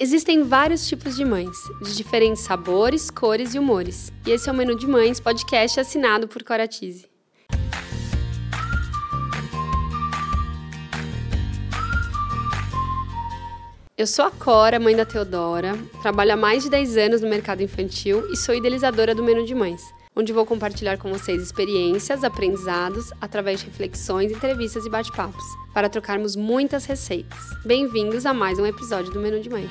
Existem vários tipos de mães, de diferentes sabores, cores e humores. E esse é o Menu de Mães, podcast assinado por Coratize. Eu sou a Cora, mãe da Teodora, trabalho há mais de 10 anos no mercado infantil e sou idealizadora do Menu de Mães, onde vou compartilhar com vocês experiências, aprendizados, através de reflexões, entrevistas e bate-papos, para trocarmos muitas receitas. Bem-vindos a mais um episódio do Menu de Mãe.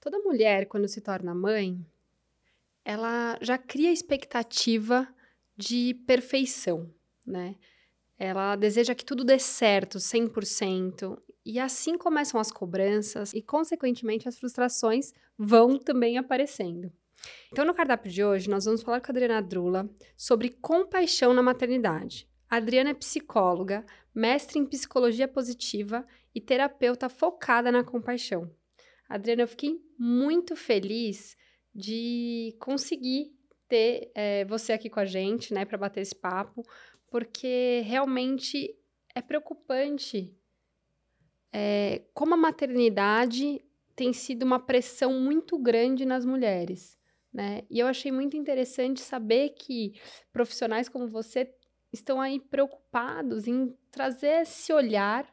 Toda mulher, quando se torna mãe, ela já cria a expectativa de perfeição, né? Ela deseja que tudo dê certo, 100%, e assim começam as cobranças e, consequentemente, as frustrações vão também aparecendo. Então, no cardápio de hoje, nós vamos falar com a Adriana Drula sobre compaixão na maternidade. A Adriana é psicóloga, mestre em psicologia positiva e terapeuta focada na compaixão. Adriana, eu fiquei muito feliz de conseguir ter é, você aqui com a gente, né, para bater esse papo, porque realmente é preocupante é, como a maternidade tem sido uma pressão muito grande nas mulheres. Né? E eu achei muito interessante saber que profissionais como você estão aí preocupados em trazer esse olhar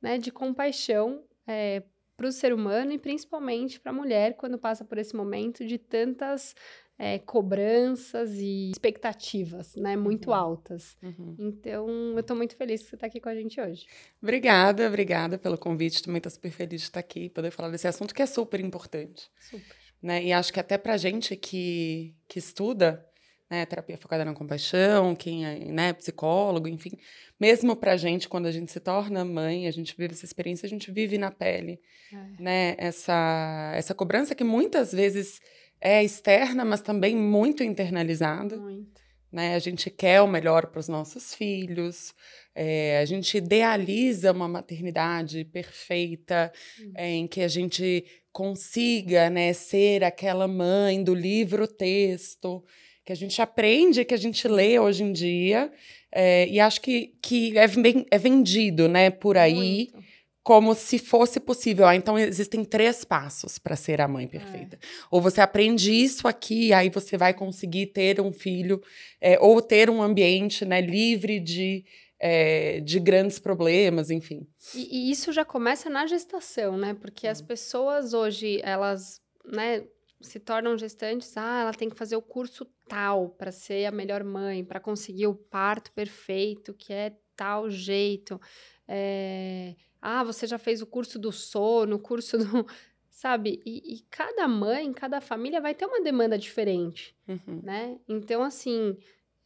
né, de compaixão é, para o ser humano e principalmente para a mulher quando passa por esse momento de tantas é, cobranças e expectativas, né, muito uhum. altas. Uhum. Então, eu estou muito feliz que você está aqui com a gente hoje. Obrigada, obrigada pelo convite. Também estou super feliz de estar aqui, poder falar desse assunto que é super importante. Super. Né? E acho que até para gente que, que estuda, né, terapia focada na compaixão, quem é né, psicólogo, enfim, mesmo para gente, quando a gente se torna mãe, a gente vive essa experiência, a gente vive na pele, é. né, essa, essa cobrança que muitas vezes é externa, mas também muito internalizada. Muito. Né? A gente quer o melhor para os nossos filhos, é, a gente idealiza uma maternidade perfeita, é, em que a gente consiga né, ser aquela mãe do livro-texto, que a gente aprende, que a gente lê hoje em dia, é, e acho que, que é, é vendido né, por aí. Muito como se fosse possível. Ah, então existem três passos para ser a mãe perfeita. É. Ou você aprende isso aqui, aí você vai conseguir ter um filho, é, ou ter um ambiente né, livre de, é, de grandes problemas, enfim. E, e, isso já começa na gestação, né? Porque as pessoas hoje, elas, né, se tornam gestantes, ah, ela tem que fazer o curso tal para ser a melhor mãe, para conseguir o parto perfeito, que é tal jeito. É ah, você já fez o curso do sono, o curso do. Sabe? E, e cada mãe, cada família vai ter uma demanda diferente, uhum. né? Então, assim,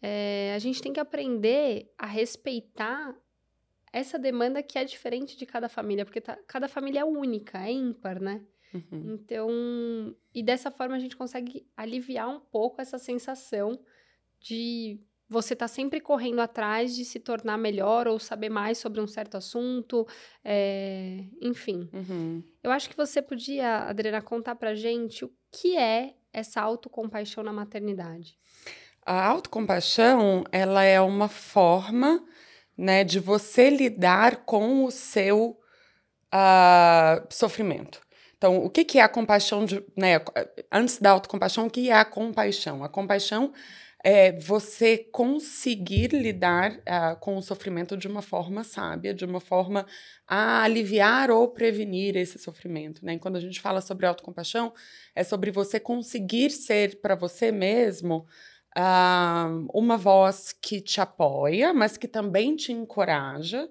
é, a gente tem que aprender a respeitar essa demanda que é diferente de cada família, porque tá, cada família é única, é ímpar, né? Uhum. Então, e dessa forma a gente consegue aliviar um pouco essa sensação de você está sempre correndo atrás de se tornar melhor ou saber mais sobre um certo assunto, é, enfim. Uhum. Eu acho que você podia, Adriana, contar para gente o que é essa autocompaixão na maternidade. A autocompaixão, ela é uma forma, né, de você lidar com o seu uh, sofrimento. Então, o que, que é a compaixão, de, né, antes da autocompaixão, o que é a compaixão? A compaixão é você conseguir lidar uh, com o sofrimento de uma forma sábia, de uma forma a aliviar ou prevenir esse sofrimento. Né? E quando a gente fala sobre autocompaixão, é sobre você conseguir ser para você mesmo uh, uma voz que te apoia, mas que também te encoraja.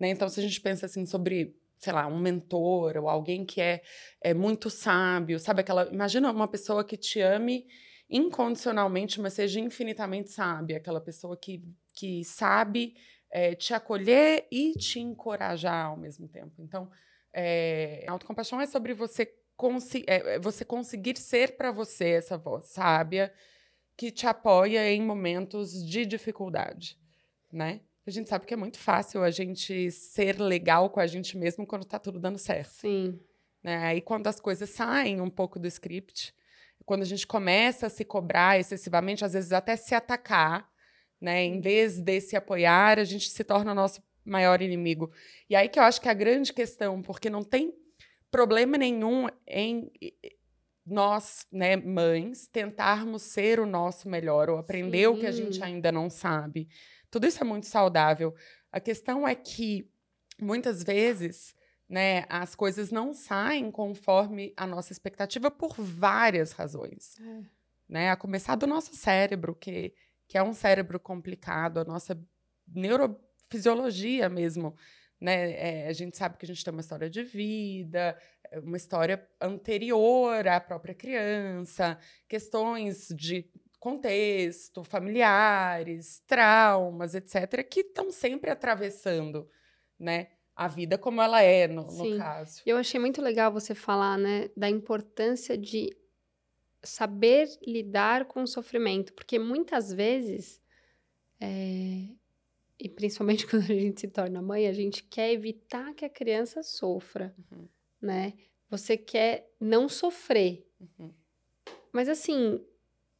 Né? Então, se a gente pensa assim sobre sei lá, um mentor ou alguém que é, é muito sábio, sabe aquela, imagina uma pessoa que te ame incondicionalmente, mas seja infinitamente sábia, aquela pessoa que, que sabe é, te acolher e te encorajar ao mesmo tempo. Então, é, autocompaixão é sobre você, consi é, você conseguir ser para você essa voz sábia que te apoia em momentos de dificuldade, né? A gente sabe que é muito fácil a gente ser legal com a gente mesmo quando tá tudo dando certo. Sim. Né? Aí quando as coisas saem um pouco do script, quando a gente começa a se cobrar excessivamente, às vezes até se atacar, né? Em vez de se apoiar, a gente se torna o nosso maior inimigo. E aí que eu acho que é a grande questão, porque não tem problema nenhum em nós, né, mães, tentarmos ser o nosso melhor ou aprender Sim. o que a gente ainda não sabe. Tudo isso é muito saudável. A questão é que muitas vezes, né, as coisas não saem conforme a nossa expectativa por várias razões. É. Né? A começar do nosso cérebro, que, que é um cérebro complicado, a nossa neurofisiologia mesmo né? É, a gente sabe que a gente tem uma história de vida, eh, uma história anterior à própria criança, questões de contexto, familiares, traumas, etc., que estão sempre atravessando, né? A vida como ela é, no, no caso. Eu achei muito legal você falar, né, da importância de saber lidar com o sofrimento, porque muitas vezes é, e principalmente quando a gente se torna mãe, a gente quer evitar que a criança sofra, uhum. né? Você quer não sofrer. Uhum. Mas assim,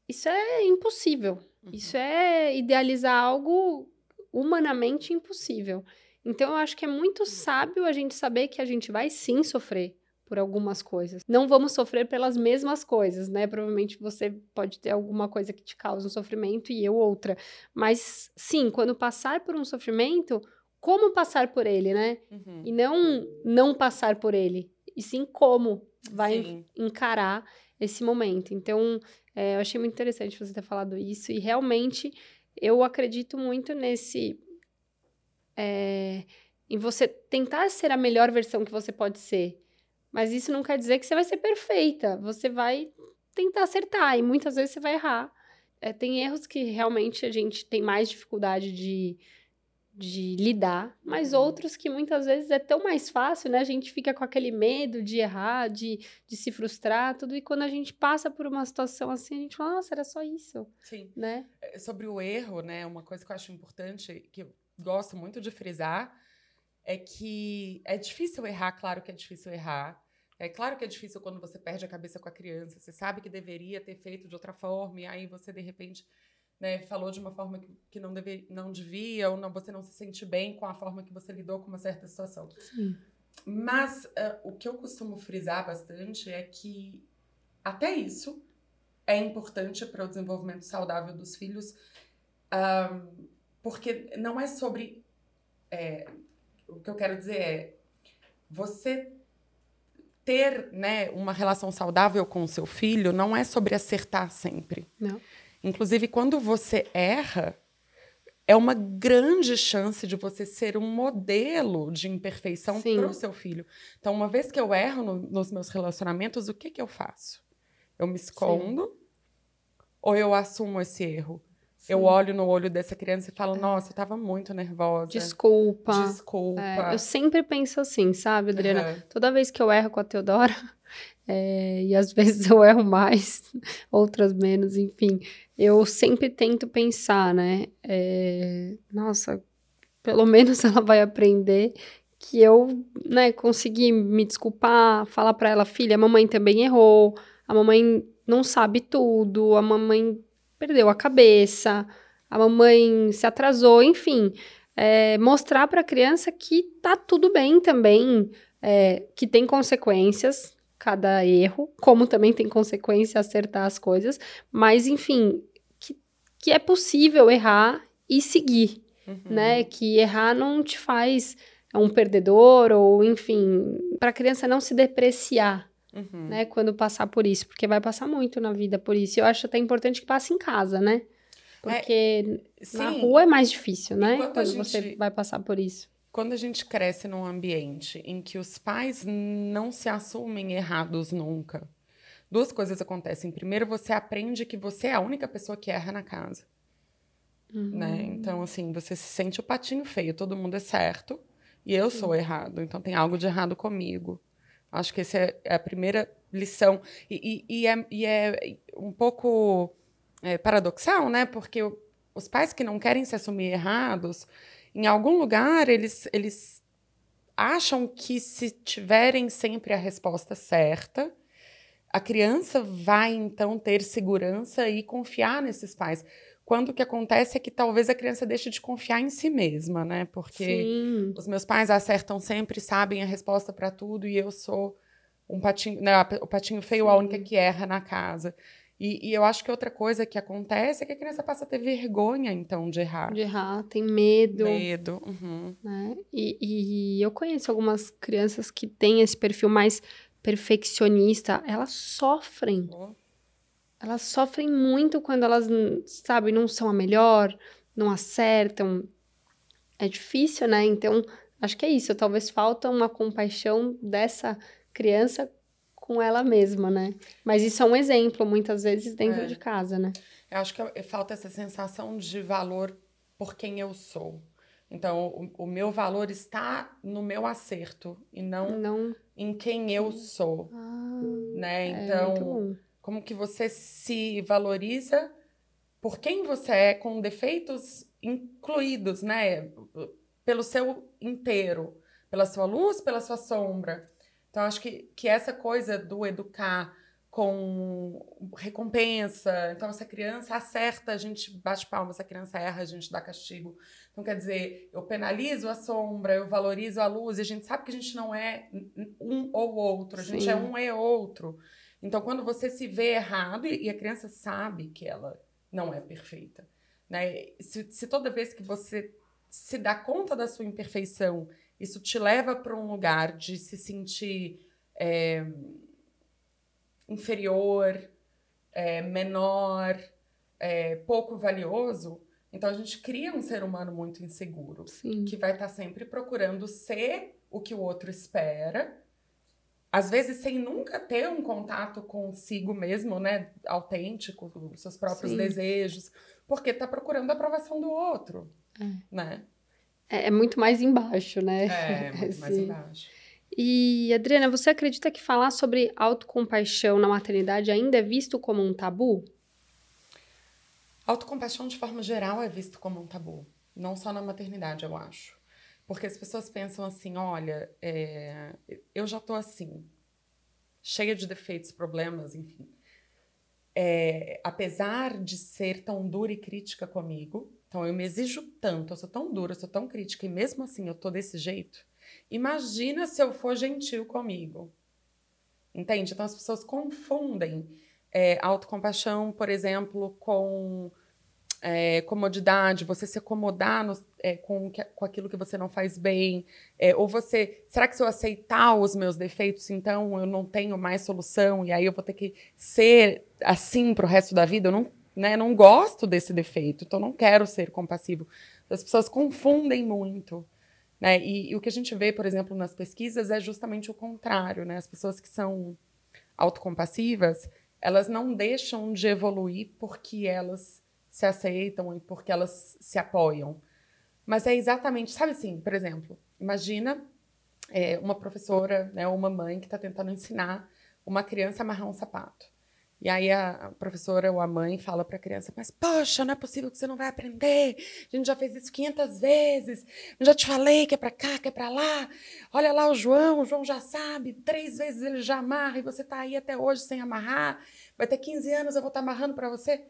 isso é impossível. Uhum. Isso é idealizar algo humanamente impossível. Então eu acho que é muito sábio a gente saber que a gente vai sim sofrer por algumas coisas. Não vamos sofrer pelas mesmas coisas, né? Provavelmente você pode ter alguma coisa que te causa um sofrimento e eu outra. Mas sim, quando passar por um sofrimento, como passar por ele, né? Uhum. E não não passar por ele, e sim como vai sim. encarar esse momento. Então, é, eu achei muito interessante você ter falado isso e realmente eu acredito muito nesse é, em você tentar ser a melhor versão que você pode ser. Mas isso não quer dizer que você vai ser perfeita. Você vai tentar acertar e muitas vezes você vai errar. É, tem erros que realmente a gente tem mais dificuldade de, de lidar, mas uhum. outros que muitas vezes é tão mais fácil, né? A gente fica com aquele medo de errar, de, de se frustrar, tudo. E quando a gente passa por uma situação assim, a gente fala, nossa, era só isso. Sim. Né? É, sobre o erro, né? Uma coisa que eu acho importante, que gosto muito de frisar, é que é difícil errar, claro que é difícil errar. É claro que é difícil quando você perde a cabeça com a criança. Você sabe que deveria ter feito de outra forma, e aí você, de repente, né, falou de uma forma que, que não, deve, não devia, ou não, você não se sente bem com a forma que você lidou com uma certa situação. Sim. Mas uh, o que eu costumo frisar bastante é que até isso é importante para o desenvolvimento saudável dos filhos, um, porque não é sobre. É, o que eu quero dizer é. Você ter né, uma relação saudável com o seu filho não é sobre acertar sempre. Não. Inclusive, quando você erra, é uma grande chance de você ser um modelo de imperfeição para o seu filho. Então, uma vez que eu erro no, nos meus relacionamentos, o que, que eu faço? Eu me escondo Sim. ou eu assumo esse erro? Sim. Eu olho no olho dessa criança e falo, é. nossa, eu tava muito nervosa. Desculpa. Desculpa. É, eu sempre penso assim, sabe, Adriana? Uhum. Toda vez que eu erro com a Teodora, é, e às vezes eu erro mais, outras menos, enfim, eu sempre tento pensar, né? É, nossa, pelo menos ela vai aprender que eu, né, consegui me desculpar, falar para ela, filha, a mamãe também errou, a mamãe não sabe tudo, a mamãe perdeu a cabeça, a mamãe se atrasou, enfim. É, mostrar para a criança que tá tudo bem também, é, que tem consequências cada erro, como também tem consequência acertar as coisas, mas enfim, que, que é possível errar e seguir, uhum. né? Que errar não te faz um perdedor ou enfim, para a criança não se depreciar, uhum. né? Quando passar por isso, porque vai passar muito na vida por isso. Eu acho até importante que passe em casa, né? Porque é, na rua é mais difícil, né? Quando gente, você vai passar por isso. Quando a gente cresce num ambiente em que os pais não se assumem errados nunca, duas coisas acontecem. Primeiro, você aprende que você é a única pessoa que erra na casa. Uhum. Né? Então, assim, você se sente o patinho feio, todo mundo é certo e eu Sim. sou errado, então tem algo de errado comigo. Acho que essa é a primeira lição. E, e, e, é, e é, um pouco é, paradoxal, né? Porque os pais que não querem se assumir errados, em algum lugar eles, eles acham que se tiverem sempre a resposta certa, a criança vai então ter segurança e confiar nesses pais. Quando o que acontece é que talvez a criança deixe de confiar em si mesma, né? Porque Sim. os meus pais acertam sempre, sabem a resposta para tudo e eu sou um patinho, né, o patinho feio, Sim. a única que erra na casa. E, e, eu acho que outra coisa que acontece é que a criança passa a ter vergonha, então, de errar. De errar, tem medo. Medo. Uhum. Né? E, e, eu conheço algumas crianças que têm esse perfil mais perfeccionista, elas sofrem. Oh. Elas sofrem muito quando elas, sabe, não são a melhor, não acertam. É difícil, né? Então, acho que é isso. Talvez falta uma compaixão dessa criança com ela mesma, né? Mas isso é um exemplo, muitas vezes, dentro é. de casa, né? Eu acho que falta essa sensação de valor por quem eu sou. Então, o, o meu valor está no meu acerto e não, não. em quem eu sou, ah, né? É então, é como que você se valoriza por quem você é, com defeitos incluídos, né? Pelo seu inteiro, pela sua luz, pela sua sombra. Então, acho que, que essa coisa do educar com recompensa. Então, se a criança acerta, a gente bate palmas, se a criança erra, a gente dá castigo. Então, quer dizer, eu penalizo a sombra, eu valorizo a luz, e a gente sabe que a gente não é um ou outro, a gente Sim. é um e outro. Então, quando você se vê errado, e a criança sabe que ela não é perfeita, né? Se, se toda vez que você se dá conta da sua imperfeição isso te leva para um lugar de se sentir é, inferior, é, menor, é, pouco valioso. Então a gente cria um ser humano muito inseguro, Sim. que vai estar tá sempre procurando ser o que o outro espera, às vezes sem nunca ter um contato consigo mesmo, né, autêntico, os seus próprios Sim. desejos, porque está procurando a aprovação do outro, é. né? é, é muito mais embaixo, né? É, muito mais embaixo. E, Adriana, você acredita que falar sobre autocompaixão na maternidade ainda é visto como um tabu? Autocompaixão, de forma geral, é visto como um tabu. Não só na maternidade, eu acho. Porque as pessoas pensam assim: olha, é, eu já tô assim, cheia de defeitos, problemas, enfim. É, apesar de ser tão dura e crítica comigo, então eu me exijo tanto, eu sou tão dura, eu sou tão crítica e mesmo assim eu tô desse jeito. Imagina se eu for gentil comigo. Entende? Então as pessoas confundem é, autocompaixão, por exemplo, com é, comodidade, você se acomodar no, é, com, com aquilo que você não faz bem, é, ou você, será que se eu aceitar os meus defeitos, então eu não tenho mais solução e aí eu vou ter que ser assim pro resto da vida? Eu não né? Não gosto desse defeito, então não quero ser compassivo. As pessoas confundem muito. Né? E, e, o que a gente vê, por exemplo, nas pesquisas é justamente o contrário. Né? As pessoas que são autocompassivas, elas não deixam de evoluir porque elas se aceitam e porque elas se apoiam. Mas é exatamente, sabe assim, por exemplo, imagina é, uma professora, né, uma mãe que está tentando ensinar uma criança a amarrar um sapato. E aí a professora ou a mãe fala para a criança: Mas, poxa, não é possível que você não vai aprender. A gente já fez isso 500 vezes. Eu já te falei que é para cá, que é para lá. Olha lá o João, o João já sabe. Três vezes ele já amarra e você está aí até hoje sem amarrar. Vai ter 15 anos, eu vou estar tá amarrando para você.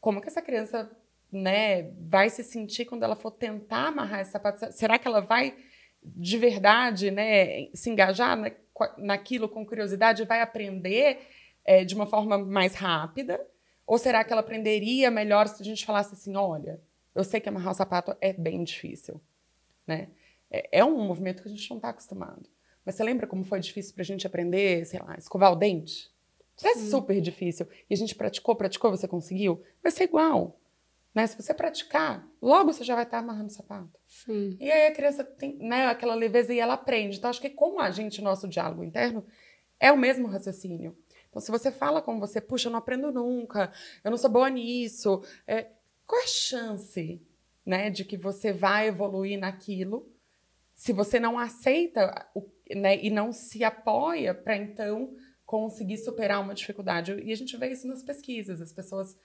Como que essa criança né, vai se sentir quando ela for tentar amarrar esse sapato? Será que ela vai de verdade né, se engajar? Né? naquilo com curiosidade vai aprender é, de uma forma mais rápida? Ou será que ela aprenderia melhor se a gente falasse assim, olha, eu sei que amarrar o sapato é bem difícil, né? É, é um movimento que a gente não está acostumado. Mas você lembra como foi difícil para a gente aprender, sei lá, escovar o dente? Isso é super difícil. E a gente praticou, praticou, você conseguiu? Vai ser igual. Né? Se você praticar, logo você já vai estar amarrando o sapato. Sim. E aí a criança tem né, aquela leveza e ela aprende. Então, acho que com a gente, nosso diálogo interno, é o mesmo raciocínio. Então, se você fala com você, puxa, eu não aprendo nunca, eu não sou boa nisso, é, qual é a chance né, de que você vai evoluir naquilo se você não aceita o, né, e não se apoia para então conseguir superar uma dificuldade? E a gente vê isso nas pesquisas, as pessoas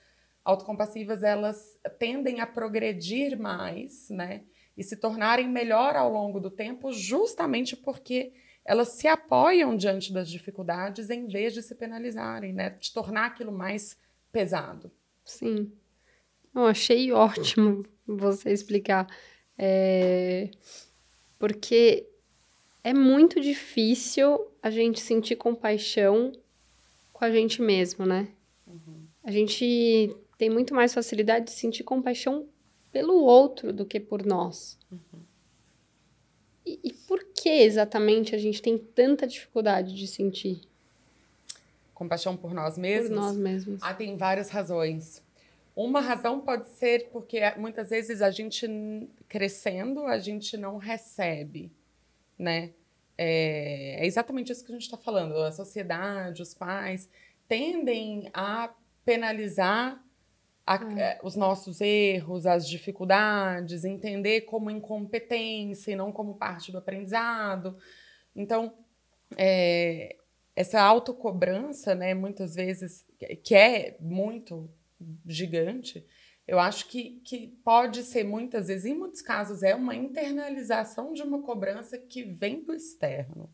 autocompassivas elas tendem a progredir mais, né? E se tornarem melhor ao longo do tempo, justamente porque elas se apoiam diante das dificuldades em vez de se penalizarem, né? De tornar aquilo mais pesado. Sim. Eu achei ótimo você explicar. É... Porque é muito difícil a gente sentir compaixão com a gente mesmo, né? Uhum. A gente tem muito mais facilidade de sentir compaixão pelo outro do que por nós. Uhum. E, e por que exatamente a gente tem tanta dificuldade de sentir? Compaixão por nós mesmos? Por nós mesmos. Ah, tem várias razões. Uma razão pode ser porque muitas vezes a gente crescendo, a gente não recebe, né? É, é exatamente isso que a gente está falando. A sociedade, os pais tendem a penalizar a, é. os nossos erros, as dificuldades, entender como incompetência e não como parte do aprendizado. Então, é, essa autocobrança, né, muitas vezes, que é muito gigante, eu acho que, que pode ser muitas vezes, em muitos casos, é uma internalização de uma cobrança que vem do externo.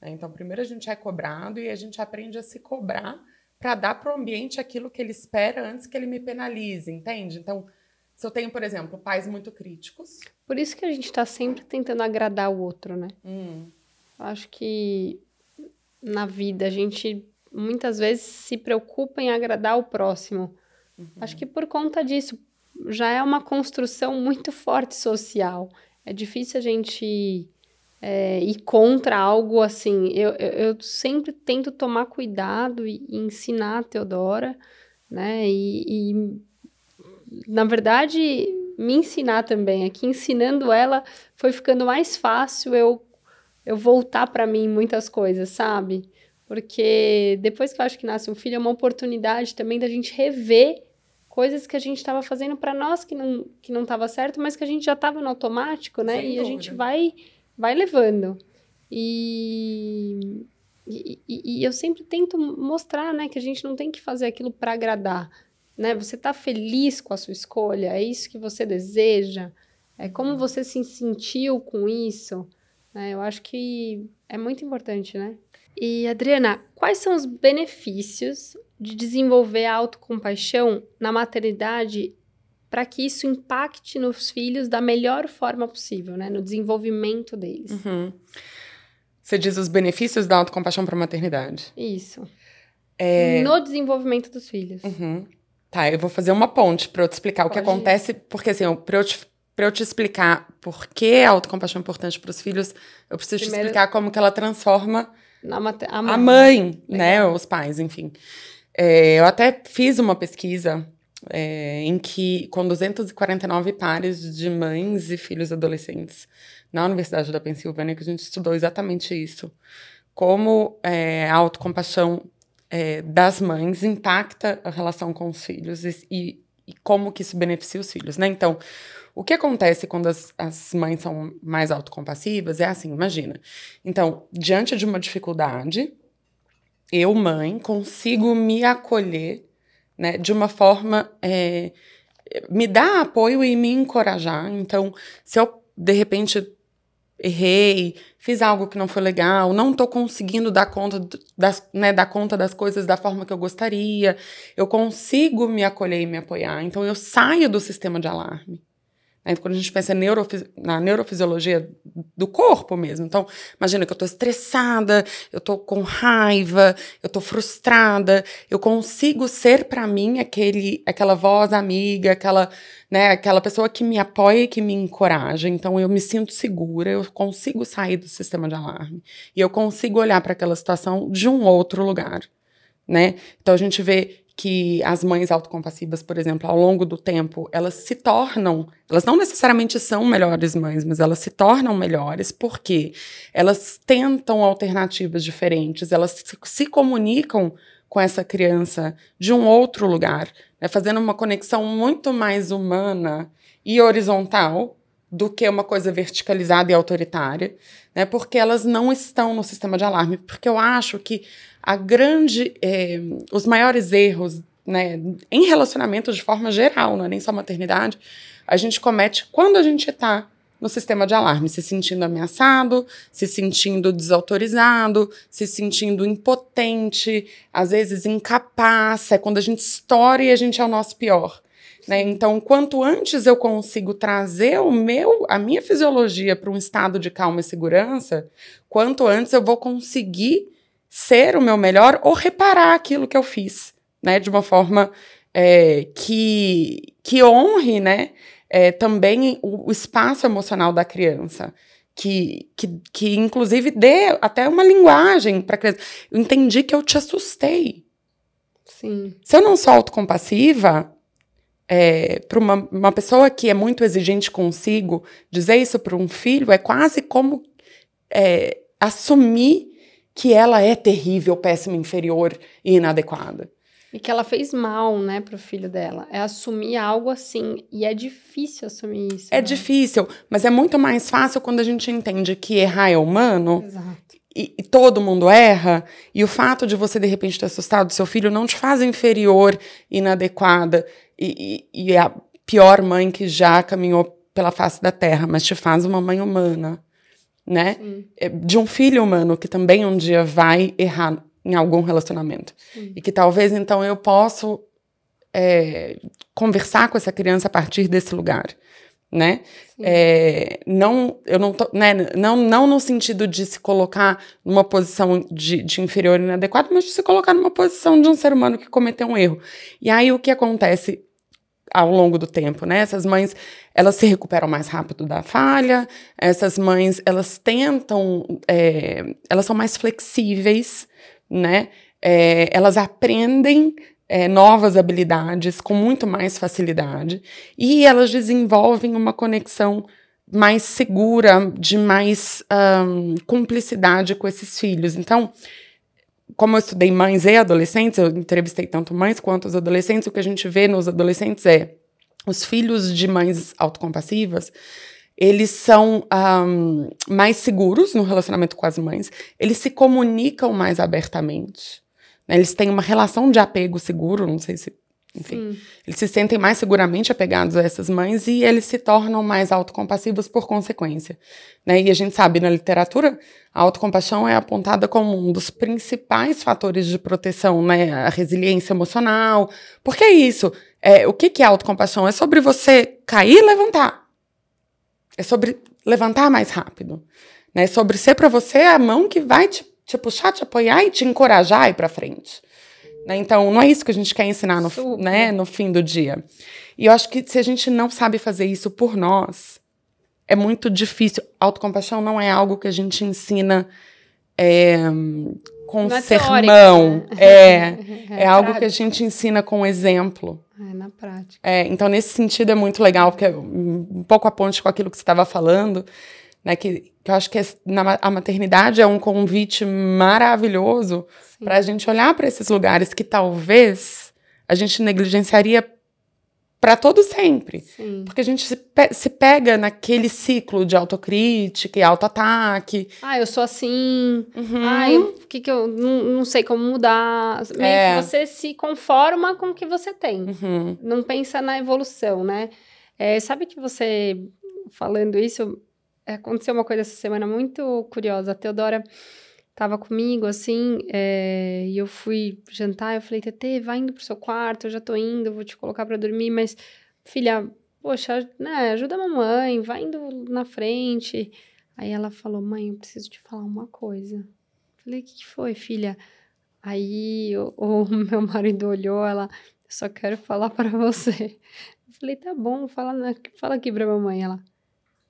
Né? Então, primeiro a gente é cobrado e a gente aprende a se cobrar para dar para o ambiente aquilo que ele espera antes que ele me penalize, entende? Então, se eu tenho, por exemplo, pais muito críticos. Por isso que a gente está sempre tentando agradar o outro, né? Hum. Eu acho que na vida a gente muitas vezes se preocupa em agradar o próximo. Uhum. Acho que por conta disso já é uma construção muito forte social. É difícil a gente é, ir contra algo assim. Eu, eu, eu, sempre tento tomar cuidado e, e ensinar a Teodora, né? E, e, na verdade, me ensinar também. Aqui ensinando ela foi ficando mais fácil eu, eu voltar para mim muitas coisas, sabe? Porque depois que eu acho que nasce um filho, é uma oportunidade também da gente rever coisas que a gente estava fazendo para nós que não que não estava certo, mas que a gente já estava no automático, né? Sem e dúvida. a gente vai vai levando. E, e, e, eu sempre tento mostrar, né, que a gente não tem que fazer aquilo para agradar, né? Você está feliz com a sua escolha? É isso que você deseja? É como uhum. você se sentiu com isso? É, eu acho que é muito importante, né? E Adriana, quais são os benefícios de desenvolver a autocompaixão na maternidade para que isso impacte nos filhos da melhor forma possível, né? No desenvolvimento deles. Uhum. Você diz os benefícios da autocompaixão para a maternidade. Isso. É... No desenvolvimento dos filhos. Uhum. Tá, eu vou fazer uma ponte para eu te explicar Pode o que acontece, porque assim, para eu te para eu te explicar por que a autocompaixão é importante para os filhos, eu preciso Primeiro, te explicar como que ela transforma a, mãe, a mãe né? Os pais, enfim. É, eu até fiz uma pesquisa é, em que, com 249 pares de mães e filhos adolescentes na Universidade da Pensilvânia, que a gente estudou exatamente isso. Como é, a autocompaixão é, das mães impacta a relação com os filhos e, e, e, como que isso beneficia os filhos, né? Então, o que acontece quando as, as mães são mais autocompassivas é assim, imagina. Então, diante de uma dificuldade, eu, mãe, consigo me acolher né, de uma forma é, me dar apoio e me encorajar. Então, se eu de repente errei, fiz algo que não foi legal, não estou conseguindo dar conta das, né, dar conta das coisas da forma que eu gostaria, eu consigo me acolher e me apoiar. Então eu saio do sistema de alarme. Quando a gente pensa na neurofisiologia do corpo mesmo. Então, imagina que eu estou estressada, eu estou com raiva, eu estou frustrada, eu consigo ser para mim aquele, aquela voz amiga, aquela, né, aquela pessoa que me apoia e que me encoraja. Então, eu me sinto segura, eu consigo sair do sistema de alarme e eu consigo olhar para aquela situação de um outro lugar. Né? Então a gente vê que as mães autocompassivas, por exemplo, ao longo do tempo, elas se tornam, elas não necessariamente são melhores mães, mas elas se tornam melhores porque elas tentam alternativas diferentes, elas se, comunicam com essa criança de um outro lugar, né, fazendo uma conexão muito mais humana e horizontal do que uma coisa verticalizada e autoritária, né, porque elas não estão no sistema de alarme, porque eu acho que a grande, é, os maiores erros né, em relacionamento de forma geral, não é nem só maternidade, a gente comete quando a gente está no sistema de alarme, se sentindo ameaçado, se sentindo desautorizado, se sentindo impotente, às vezes incapaz, é quando a gente estoura e a gente é o nosso pior. Né? Então, quanto antes eu consigo trazer o meu, a minha fisiologia para um estado de calma e segurança, quanto antes eu vou conseguir ser o meu melhor ou reparar aquilo que eu fiz, né? De uma forma é, que, que honre, né? É, também o, o espaço emocional da criança que, que, que inclusive dê até uma linguagem para criança. Eu entendi que eu te assustei. Sim. Se eu não sou autocompassiva, é, para uma, uma pessoa que é muito exigente consigo, dizer isso para um filho é quase como é, assumir que ela é terrível, péssima, inferior e inadequada. E que ela fez mal, né, pro filho dela. É assumir algo assim. E é difícil assumir isso. É né? difícil, mas é muito mais fácil quando a gente entende que errar é humano. Exato. E, e todo mundo erra, e o fato de você de repente ter assustado seu filho não te faz inferior, inadequada, e, e, a pior mãe que já caminhou pela face da terra, mas te faz uma mãe humana, né? Sim. É, De um filho humano que também um dia vai errar em algum relacionamento. Sim. E que talvez então eu possa é, conversar com essa criança a partir desse lugar, né? É, não, eu não, tô, né, não, não no sentido de se colocar numa posição de, de inferior e inadequado, mas de se colocar numa posição de um ser humano que cometeu um erro. E aí o que acontece ao longo do tempo, né? Essas mães, elas se recuperam mais rápido da falha, essas mães, elas tentam, é, elas são mais flexíveis, né? É, elas aprendem é, novas habilidades com muito mais facilidade e elas desenvolvem uma conexão mais segura, de mais ahn, cumplicidade com esses filhos. Então, como eu estudei mães e adolescentes, eu entrevistei tanto mães quanto os adolescentes, o que a gente vê nos adolescentes é os filhos de mães autocompassivas, eles são ahn, mais seguros no relacionamento com as mães, eles se comunicam mais abertamente, né? eles têm uma relação de apego seguro, não sei se, enfim, Sim. eles se sentem mais seguramente apegados a essas mães e eles se tornam mais autocompassivos por consequência. Né? E a gente sabe na literatura, a autocompaixão é apontada como um dos principais fatores de proteção, né? A resiliência emocional. Porque é isso. É, o que, que é autocompaixão? É sobre você cair e levantar. É sobre levantar mais rápido. Né? É sobre ser para você a mão que vai te, te puxar, te apoiar e te encorajar a ir para frente. Né? Então, não é isso que a gente quer ensinar no, Super. né, no fim do dia. E eu acho que se a gente não sabe fazer isso por nós, é muito difícil. Autocompaixão não é algo que a gente ensina é, com Não é sermão. teórico, É, é, algo que a gente ensina com exemplo. É, na prática. É, então, nesse sentido, é muito legal, porque é um um pouco a ponte com aquilo que você estava falando, né? Que, que eu acho que é- na a maternidade é um convite maravilhoso para a gente olhar para esses lugares que talvez a gente negligenciaria para todo sempre. Sim. Porque a gente se, pe- se pega naquele ciclo de autocrítica e autoataque. Ah, eu sou assim. Uhum. Ai, o que que eu não, não sei como mudar. Meio É. que você se conforma com o que você tem. Uhum. Não pensa na evolução, né? É, sabe que você, falando isso, aconteceu uma coisa essa semana muito curiosa. A Teodora tava comigo, assim, é, e eu fui jantar, eu falei, Tetê, vai indo pro seu quarto, eu já tô indo, vou te colocar pra dormir, mas, filha, poxa, né, ajuda a mamãe, vai indo na frente. Aí ela falou, mãe, eu preciso te falar uma coisa. Falei, o que, que foi, filha? Aí o, o meu marido olhou, ela, eu só quero falar pra você. Eu falei, tá bom, fala, fala aqui pra mamãe. Ela,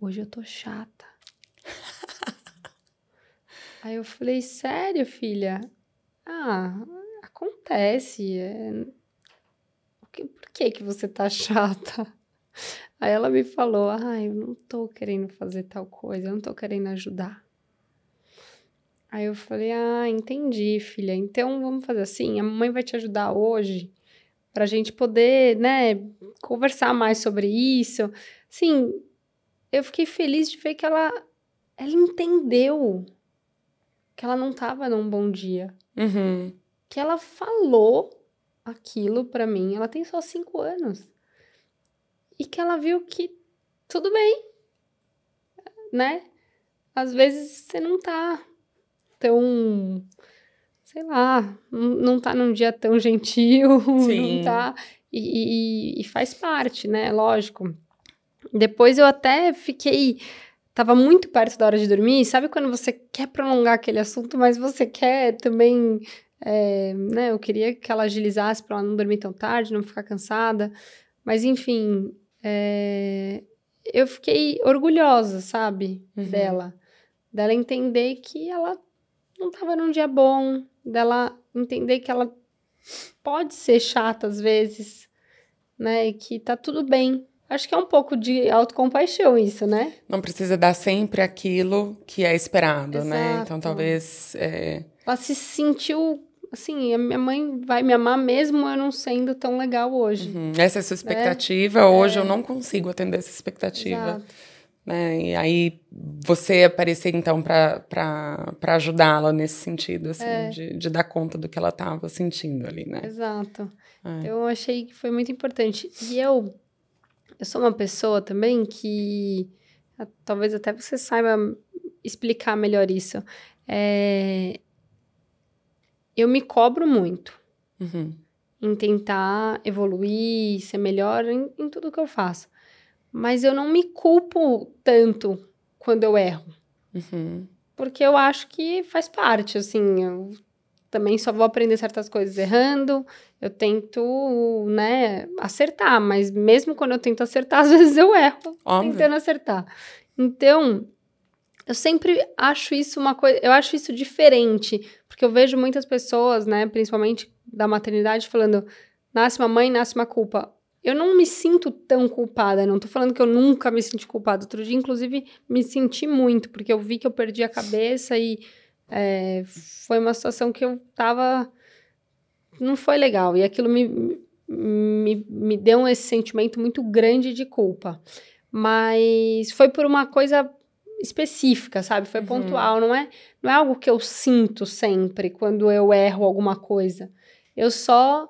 hoje eu tô chata. Aí eu falei, sério, filha? Ah, acontece. é- Por que que você tá chata? Aí ela me falou, ah, eu não tô querendo fazer tal coisa, eu não tô querendo ajudar. Aí eu falei, ah, entendi, filha. Então vamos fazer assim, a mamãe vai te ajudar hoje pra gente poder, né, conversar mais sobre isso. Sim, eu fiquei feliz de ver que ela ela entendeu que ela não tava num bom dia, Uhum. que ela falou aquilo pra mim. Ela tem só cinco anos e que ela viu que tudo bem, né? Às vezes você não tá tão, sei lá, não não tá num dia tão gentil, Sim. não tá. E, e, e faz parte, né? Lógico. Depois eu até fiquei. Tava muito perto da hora de dormir. Sabe quando você quer prolongar aquele assunto, mas você quer também. É, né, eu queria que ela agilizasse para ela não dormir tão tarde, não ficar cansada. Mas, enfim, é, eu fiquei orgulhosa, sabe, uhum. dela. Dela entender que ela não estava num dia bom, dela entender que ela pode ser chata às vezes, né? E que tá tudo bem. Acho que é um pouco de autocompaixão isso, né? Não precisa dar sempre aquilo que é esperado, Exato. né? Então talvez. É... Ela se sentiu assim, a minha mãe vai me amar mesmo eu não sendo tão legal hoje. Uhum. Essa é a sua né? expectativa. Hoje é. eu não consigo atender essa expectativa. Exato. Né? E aí você aparecer então para ajudá-la nesse sentido, assim, é. de, de dar conta do que ela estava sentindo ali, né? Exato. É. Então eu achei que foi muito importante. E eu, eu sou uma pessoa também que talvez até você saiba explicar melhor isso. É, eu me cobro muito uhum. em tentar evoluir, ser melhor em, em tudo que eu faço. Mas eu não me culpo tanto quando eu erro. Uhum. Porque eu acho que faz parte, assim, eu também só vou aprender certas coisas errando, eu tento, né, acertar, mas mesmo quando eu tento acertar, às vezes eu erro Óbvio. tentando acertar. Então, eu sempre acho isso uma coisa, eu acho isso diferente, porque eu vejo muitas pessoas, né, principalmente da maternidade, falando: nasce uma mãe, nasce uma culpa. Eu não me sinto tão culpada, não tô falando que eu nunca me senti culpada. Outro dia, inclusive, me senti muito, porque eu vi que eu perdi a cabeça e é, foi uma situação que eu tava. Não foi legal. E aquilo me, me, me deu esse sentimento muito grande de culpa. Mas foi por uma coisa específica, sabe? Foi uhum. pontual, não é, não é algo que eu sinto sempre quando eu erro alguma coisa. Eu só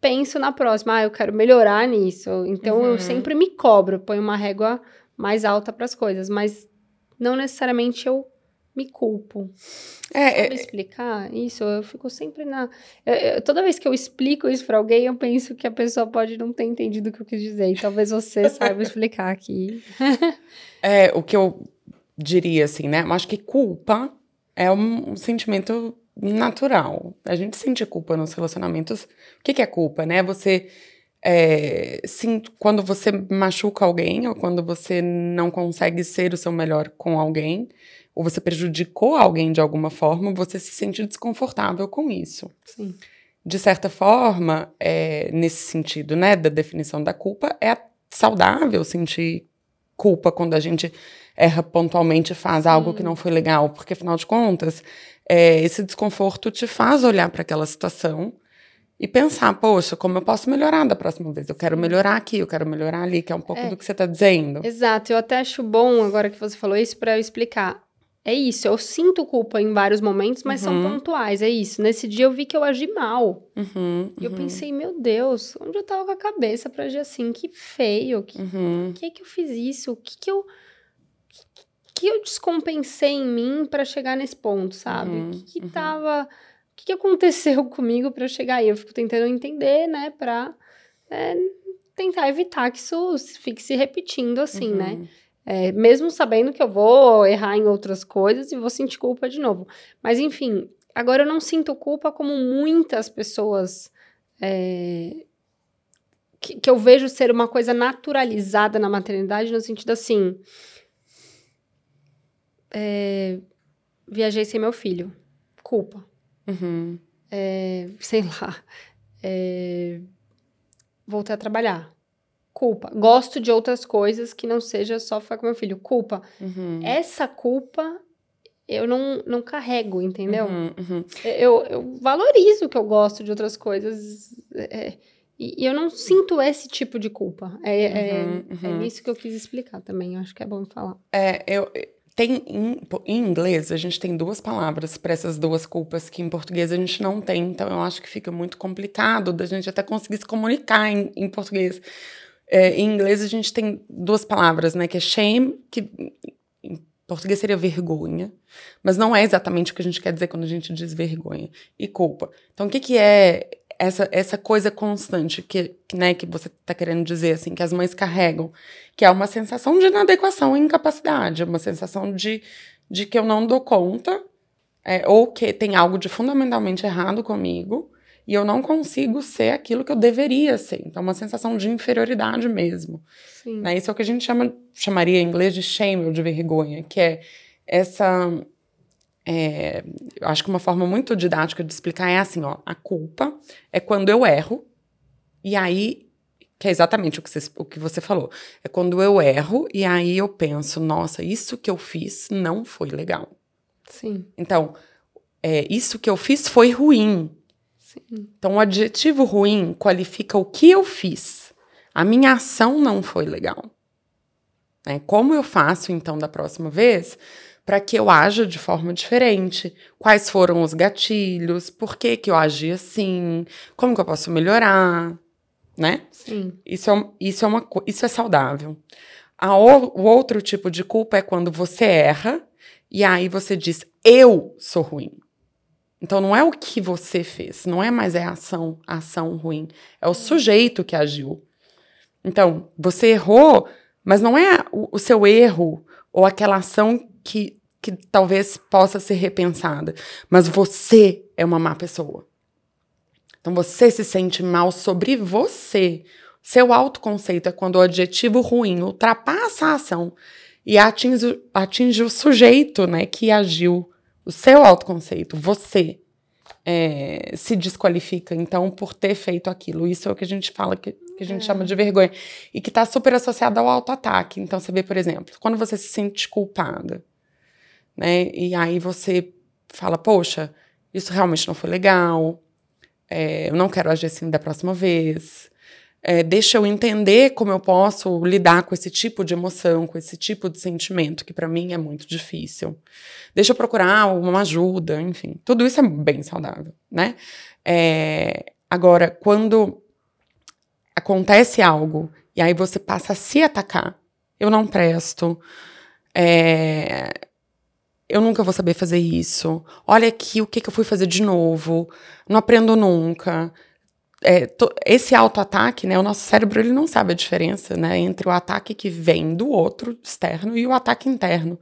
penso na próxima, ah, eu quero melhorar nisso. Então uhum. eu sempre me cobro, ponho uma régua mais alta para as coisas, mas não necessariamente eu me culpo. É, Sabe é... explicar isso? Eu fico sempre na. Eu, eu, toda vez que eu explico isso para alguém, eu penso que a pessoa pode não ter entendido o que eu quis dizer. E talvez você saiba explicar aqui. é, o que eu diria assim, né? Eu acho que culpa é um, um sentimento natural. A gente sente culpa nos relacionamentos. O que, que é culpa, né? Você é, sim, quando você machuca alguém ou quando você não consegue ser o seu melhor com alguém, ou você prejudicou alguém de alguma forma, você se sente desconfortável com isso. Sim. De certa forma, é, nesse sentido, né, da definição da culpa, é saudável sentir culpa quando a gente erra pontualmente, faz Sim. algo que não foi legal, porque afinal de contas, é, esse desconforto te faz olhar para aquela situação e pensar, poxa, como eu posso melhorar da próxima vez? Eu quero melhorar aqui, eu quero melhorar ali, que é um pouco é, do que você está dizendo. Exato, eu até acho bom agora que você falou isso para eu explicar. É isso, eu sinto culpa em vários momentos, mas uhum. são pontuais, é isso. Nesse dia eu vi que eu agi mal. Uhum, e eu uhum. pensei, meu Deus, onde eu tava com a cabeça pra agir assim? Que feio, que, uhum. que é que eu fiz isso? O que que eu que eu descompensei em mim para chegar nesse ponto, sabe? Uhum, o que, que tava. O que, que aconteceu comigo para chegar aí? Eu fico tentando entender, né? Pra é, tentar evitar que isso fique se repetindo assim, né? É, mesmo sabendo que eu vou errar em outras coisas e vou sentir culpa de novo. Mas, enfim, agora eu não sinto culpa como muitas pessoas. É, que, que eu vejo ser uma coisa naturalizada na maternidade, no sentido assim é, viajei sem meu filho. Culpa. Uhum. É, sei lá. É, voltei a trabalhar. Culpa. Gosto de outras coisas que não seja só ficar com meu filho. Culpa. Uhum. Essa culpa eu não, não carrego, entendeu? Uhum, uhum. Eu, eu valorizo que eu gosto de outras coisas. É, e, eu não sinto esse tipo de culpa. É, é, uhum, é, é, isso que eu quis explicar também. Acho que é bom falar. É, eu, tem em, em, inglês a gente tem duas palavras para essas duas culpas que em português a gente não tem, então eu acho que fica muito complicado da gente até conseguir se comunicar em, em português. É, em inglês a gente tem duas palavras, né? Que é shame, que em português seria vergonha, mas não é exatamente o que a gente quer dizer quando a gente diz vergonha, e culpa. Então o que, que é essa, essa coisa constante que, né, que você está querendo dizer, assim, que as mães carregam, que é uma sensação de inadequação e incapacidade, uma sensação de, de que eu não dou conta, é, ou que tem algo de fundamentalmente errado comigo, e eu não consigo ser aquilo que eu deveria ser. Então, uma sensação de inferioridade mesmo. Né? Isso é o que a gente chama, chamaria em inglês de shame, ou de vergonha, que é essa é, eu acho que uma forma muito didática de explicar é assim, ó, a culpa é quando eu erro, e aí, que é exatamente o que, você, o que você falou, é quando eu erro, e aí eu penso, nossa, isso que eu fiz não foi legal. Sim. Então, é, isso que eu fiz foi ruim. Sim. Então, o adjetivo ruim qualifica o que eu fiz. A minha ação não foi legal. É, como eu faço, então, da próxima vez? para que eu haja de forma diferente. Quais foram os gatilhos? Por que, que eu agi assim? Como que eu posso melhorar? Né? Sim. Isso é, isso é, uma, isso é saudável. A, o outro tipo de culpa é quando você erra e aí você diz, eu sou ruim. Então não é o que você fez, não é mais a ação, a ação ruim, é o sujeito que agiu. Então, você errou, mas não é o, o seu erro ou aquela ação que, que talvez possa ser repensada. Mas você é uma má pessoa. Então você se sente mal sobre você. Seu autoconceito é quando o adjetivo ruim ultrapassa a ação e atinge, atinge o sujeito né, que agiu. O seu autoconceito, você, é, se desqualifica, então, por ter feito aquilo. Isso é o que a gente fala, que, que a gente é. chama de vergonha. E que está super associado ao autoataque. Então, você vê, por exemplo, quando você se sente culpada, né? E aí você fala, poxa, isso realmente não foi legal, é, eu não quero agir assim da próxima vez. É, deixa eu entender como eu posso lidar com esse tipo de emoção, com esse tipo de sentimento, que para mim é muito difícil. Deixa eu procurar uma ajuda, enfim. Tudo isso é bem saudável, né? É, agora, quando acontece algo e aí você passa a se atacar, eu não presto, é, eu nunca vou saber fazer isso. Olha aqui o que, que eu fui fazer de novo. Não aprendo nunca. É, to, esse autoataque, né? O nosso cérebro ele não sabe a diferença, né? Entre o ataque que vem do outro externo e o ataque interno.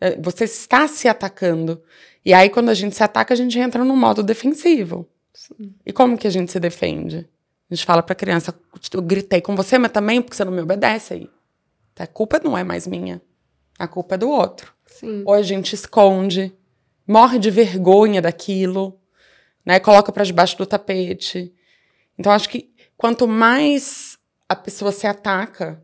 É, você está se atacando. E aí, quando a gente se ataca, a gente entra no modo defensivo. Sim. E como que a gente se defende? A gente fala para a criança: eu gritei com você, mas também porque você não me obedece aí. A culpa não é mais minha. A culpa é do outro. Sim. Ou a gente esconde, morre de vergonha daquilo, né? Coloca para debaixo do tapete. Então acho que quanto mais a pessoa se ataca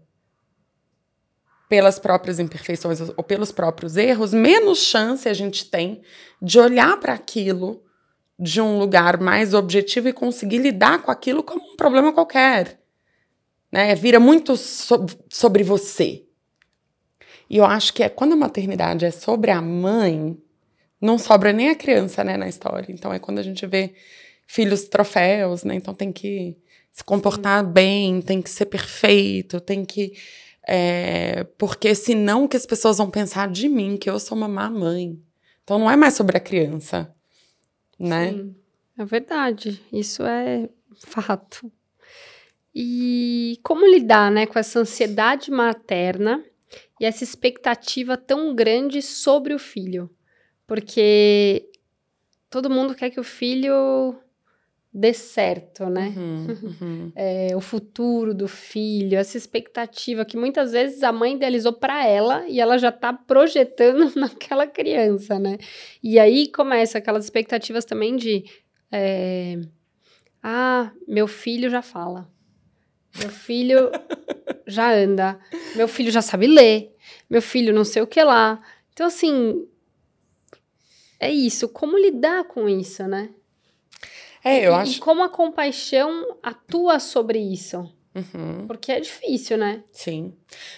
pelas próprias imperfeições ou pelos próprios erros, menos chance a gente tem de olhar para aquilo de um lugar mais objetivo e conseguir lidar com aquilo como um problema qualquer. Né? Vira muito so sobre você. E eu acho que é quando a maternidade é sobre a mãe, não sobra nem a criança, né, na história. Então é quando a gente vê filhos troféus, né? Então tem que se comportar Sim. bem, tem que ser perfeito, tem que. É, porque senão que as pessoas vão pensar de mim que eu sou uma má mãe. Então não é mais sobre a criança, né? Sim, é verdade. Isso é fato. E como lidar, né, com essa ansiedade materna e essa expectativa tão grande sobre o filho. Porque todo mundo quer que o filho dê certo, né? Uhum, uhum. É, o futuro do filho, essa expectativa que muitas vezes a mãe idealizou para ela e ela já está projetando naquela criança, né? E aí começa aquelas expectativas também de é, ah, meu filho já fala. Meu filho já anda. Meu filho já sabe ler. Meu filho não sei o que lá. Então, assim, é isso. Como lidar com isso, né? É, eu e, acho. E como a compaixão atua sobre isso. Uhum. Porque é difícil, né? Sim.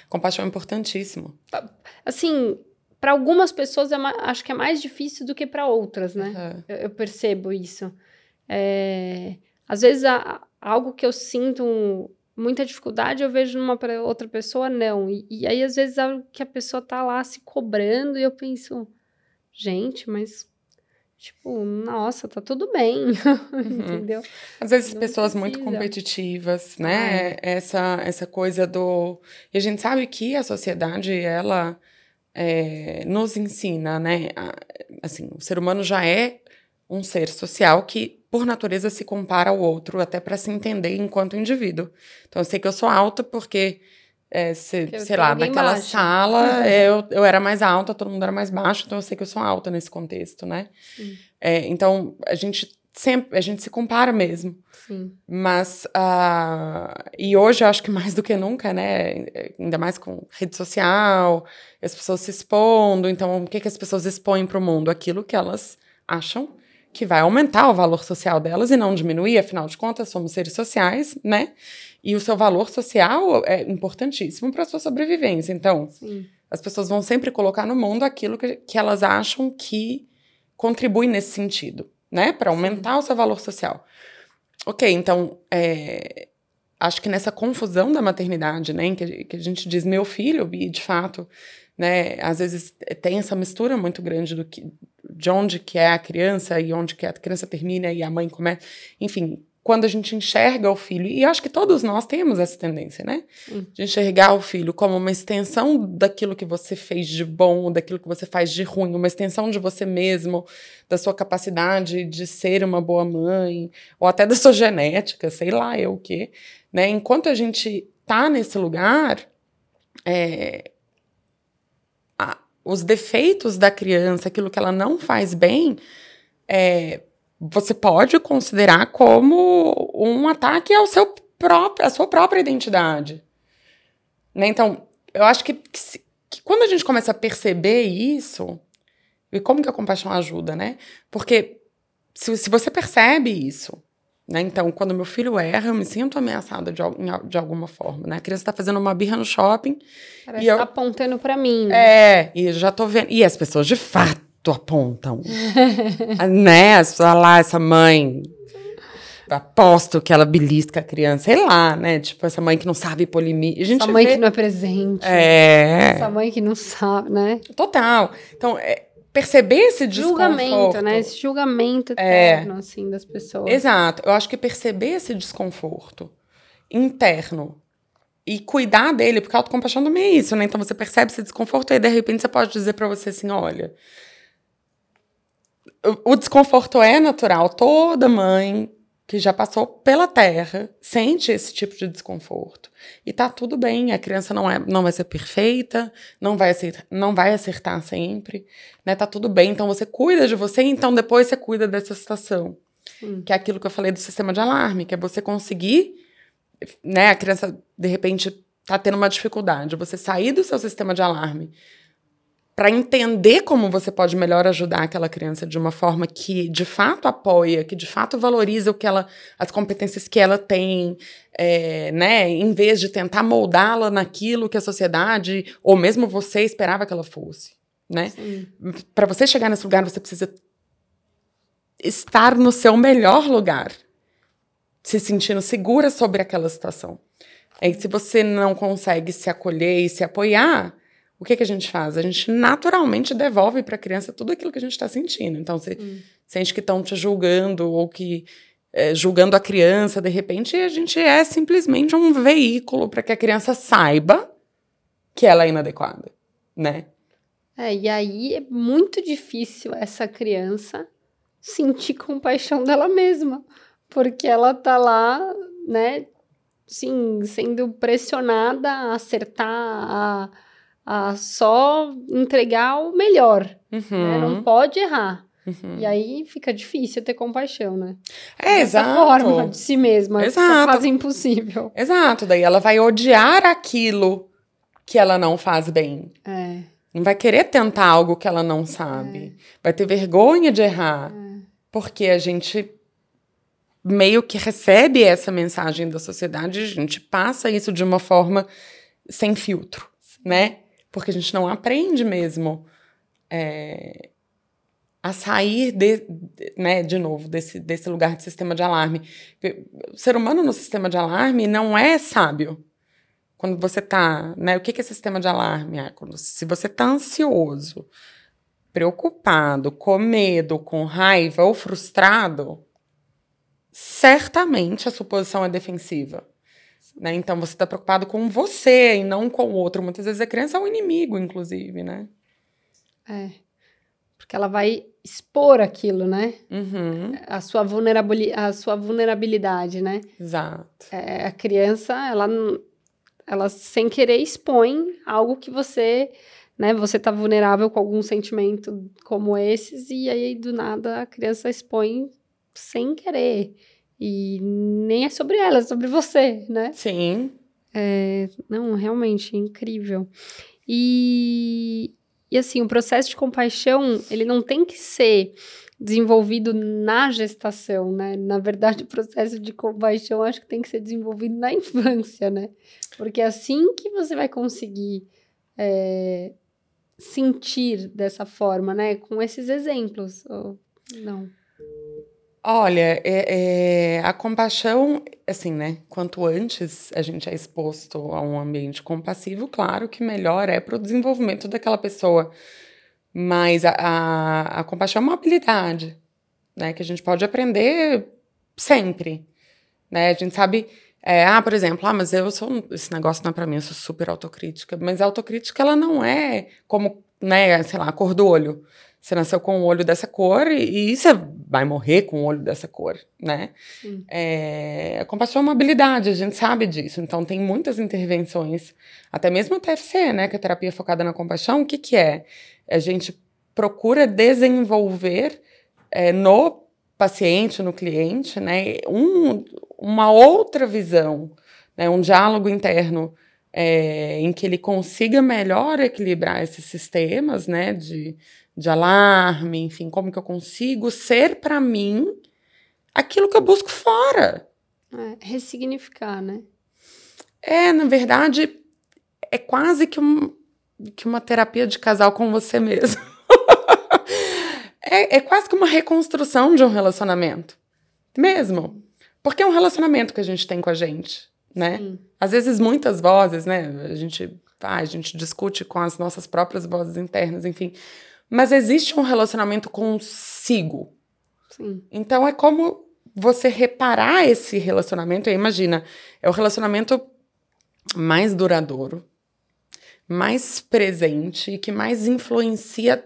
Compaixão é importantíssimo. Assim, para algumas pessoas é acho que é mais difícil do que para outras, né? Uhum. Eu, eu, percebo isso. É, às vezes, a, algo que eu sinto muita dificuldade, eu vejo numa outra pessoa, não. E, e aí, às vezes, é que a pessoa tá lá se cobrando e eu penso, gente, mas Tipo, nossa, tá tudo bem, uhum. entendeu? Às vezes Não pessoas precisa. muito competitivas, né? É. Essa, essa coisa do... E a gente sabe que a sociedade, ela é, nos ensina, né? Assim, o ser humano já é um ser social que, por natureza, se compara ao outro, até para se entender enquanto indivíduo. Então, eu sei que eu sou alta porque é, se, sei lá, naquela baixo. sala eu, eu era mais alta, todo mundo era mais baixo, então eu sei que eu sou alta nesse contexto, né? É, então a gente sempre, a gente se compara mesmo. Sim. Mas, uh, e hoje eu acho que mais do que nunca, né? Ainda mais com rede social, as pessoas se expondo, então o que, que as pessoas expõem para o mundo? Aquilo que elas acham que vai aumentar o valor social delas e não diminuir, afinal de contas, somos seres sociais, né? E o seu valor social é importantíssimo para a sua sobrevivência. Então, Sim. as pessoas vão sempre colocar no mundo aquilo que, que elas acham que contribui nesse sentido, né? Para aumentar Sim. o seu valor social. Ok, então, é, acho que nessa confusão da maternidade, né, que, que a gente diz meu filho, e de fato, né, às vezes tem essa mistura muito grande do que, de onde que é a criança e onde que a criança termina e a mãe começa, enfim, quando a gente enxerga o filho, e acho que todos nós temos essa tendência, né? De enxergar o filho como uma extensão daquilo que você fez de bom, daquilo que você faz de ruim, uma extensão de você mesmo, da sua capacidade de ser uma boa mãe, ou até da sua genética, sei lá eu o quê. Né? Enquanto a gente tá nesse lugar, é, a, os defeitos da criança, aquilo que ela não faz bem, é, você pode considerar como um ataque ao seu próprio, à sua própria identidade. Né? Então, eu acho que, que, se, que, quando a gente começa a perceber isso, e como que a compaixão ajuda, né? Porque se, se você percebe isso, né? Então, quando meu filho erra, eu me sinto ameaçada de, de alguma forma, né? A criança está fazendo uma birra no shopping. Parece e eu, tá apontando para mim. Né? É, e eu já tô vendo. E as pessoas, de fato, apontam. né? Essa lá, essa mãe. Aposto que ela belisca a criança, sei lá, né? Tipo, essa mãe que não sabe polimir. essa mãe vê... que não é presente. É. Essa mãe que não sabe, né? Total. Então, é, perceber esse julgamento, né? Esse julgamento eterno, é. assim, das pessoas. Exato. Eu acho que perceber esse desconforto interno e cuidar dele, porque a autocompaixão também é isso, né? Então você percebe esse desconforto e de repente você pode dizer para você assim, olha, o desconforto é natural. Toda mãe que já passou pela terra sente esse tipo de desconforto. E tá tudo bem, a criança não, é, não vai ser perfeita, não vai, acertar, não vai acertar sempre, né? Tá tudo bem, então você cuida de você, então depois você cuida dessa situação. Sim. Que é aquilo que eu falei do sistema de alarme, que é você conseguir, né? A criança, de repente, tá tendo uma dificuldade, você sair do seu sistema de alarme para entender como você pode melhor ajudar aquela criança de uma forma que de fato apoia, que de fato valoriza o que ela, as competências que ela tem, é, né, em vez de tentar moldá-la naquilo que a sociedade ou mesmo você esperava que ela fosse, né? Para você chegar nesse lugar, você precisa estar no seu melhor lugar, se sentindo segura sobre aquela situação. Aí, se você não consegue se acolher e se apoiar, o que, que a gente faz? A gente naturalmente devolve para a criança tudo aquilo que a gente está sentindo. Então, você hum. sente que estão te julgando ou que é, julgando a criança, de repente, a gente é simplesmente um veículo para que a criança saiba que ela é inadequada, né? É, e aí é muito difícil essa criança sentir compaixão dela mesma, porque ela tá lá, né, sim, sendo pressionada a acertar, a a só entregar o melhor. Né? Uhum. Né? Não pode errar. Uhum. E aí fica difícil ter compaixão, né? É, Dessa exato. forma de si mesma. Exato. Quase impossível. Exato. Daí ela vai odiar aquilo que ela não faz bem. É. Não vai querer tentar algo que ela não sabe. É. Vai ter vergonha de errar. É. Porque a gente meio que recebe essa mensagem da sociedade, a gente passa isso de uma forma sem filtro, né? Porque a gente não aprende mesmo é, a sair de, né, de novo desse, desse lugar de sistema de alarme. O ser humano no sistema de alarme não é sábio. Quando você está, né, o que, é sistema de alarme? É quando, se você está ansioso, preocupado, com medo, com raiva ou frustrado, certamente a suposição é defensiva. Né? Então você está preocupado com você e não com o outro. Muitas vezes a criança é um inimigo, inclusive, né? É. Porque ela vai expor aquilo, né? Uhum. A, sua vulnerabilidade, a sua vulnerabilidade, né? Exato. É, a criança, ela, ela sem querer expõe algo que você, né? Você tá vulnerável com algum sentimento como esses e aí do nada a criança expõe sem querer. E nem é sobre ela, é sobre você, né? Sim. É, não, realmente, incrível. E, e assim, o processo de compaixão, ele não tem que ser desenvolvido na gestação, né? Na verdade, o processo de compaixão acho que tem que ser desenvolvido na infância, né? Porque é assim que você vai conseguir é, sentir dessa forma, né? Com esses exemplos. Ou não. Olha, é, é, a compaixão, assim, né? Quanto antes a gente é exposto a um ambiente compassivo, claro que melhor é para o desenvolvimento daquela pessoa. Mas a, a, a, compaixão é uma habilidade, né? Que a gente pode aprender sempre, né? A gente sabe, é, ah, por exemplo, ah, mas eu sou, esse negócio não é para mim, eu sou super autocrítica. Mas a autocrítica, ela não é como, né, sei lá, cor do olho. Você nasceu com o olho dessa cor e, e você vai morrer com o olho dessa cor, né? É, a compaixão é uma habilidade, a gente sabe disso. Então, tem muitas intervenções, até mesmo a TFC, né? Que é a terapia focada na compaixão. O que, que é? A gente procura desenvolver é, no paciente, no cliente, né? Um, uma outra visão, né? um diálogo interno é, em que ele consiga melhor equilibrar esses sistemas, né? De, de alarme, enfim, como que eu consigo ser para mim aquilo que eu busco fora. É, ressignificar, né? É, na verdade, é quase que, um, que uma terapia de casal com você mesmo. é, é quase que uma reconstrução de um relacionamento. Mesmo. Porque é um relacionamento que a gente tem com a gente, né? Sim. Às vezes, muitas vozes, né? A gente, ah, a gente discute com as nossas próprias vozes internas, enfim. Mas existe um relacionamento consigo. Sim. Então é como você reparar esse relacionamento. E imagina, é o relacionamento mais duradouro, mais presente e que mais influencia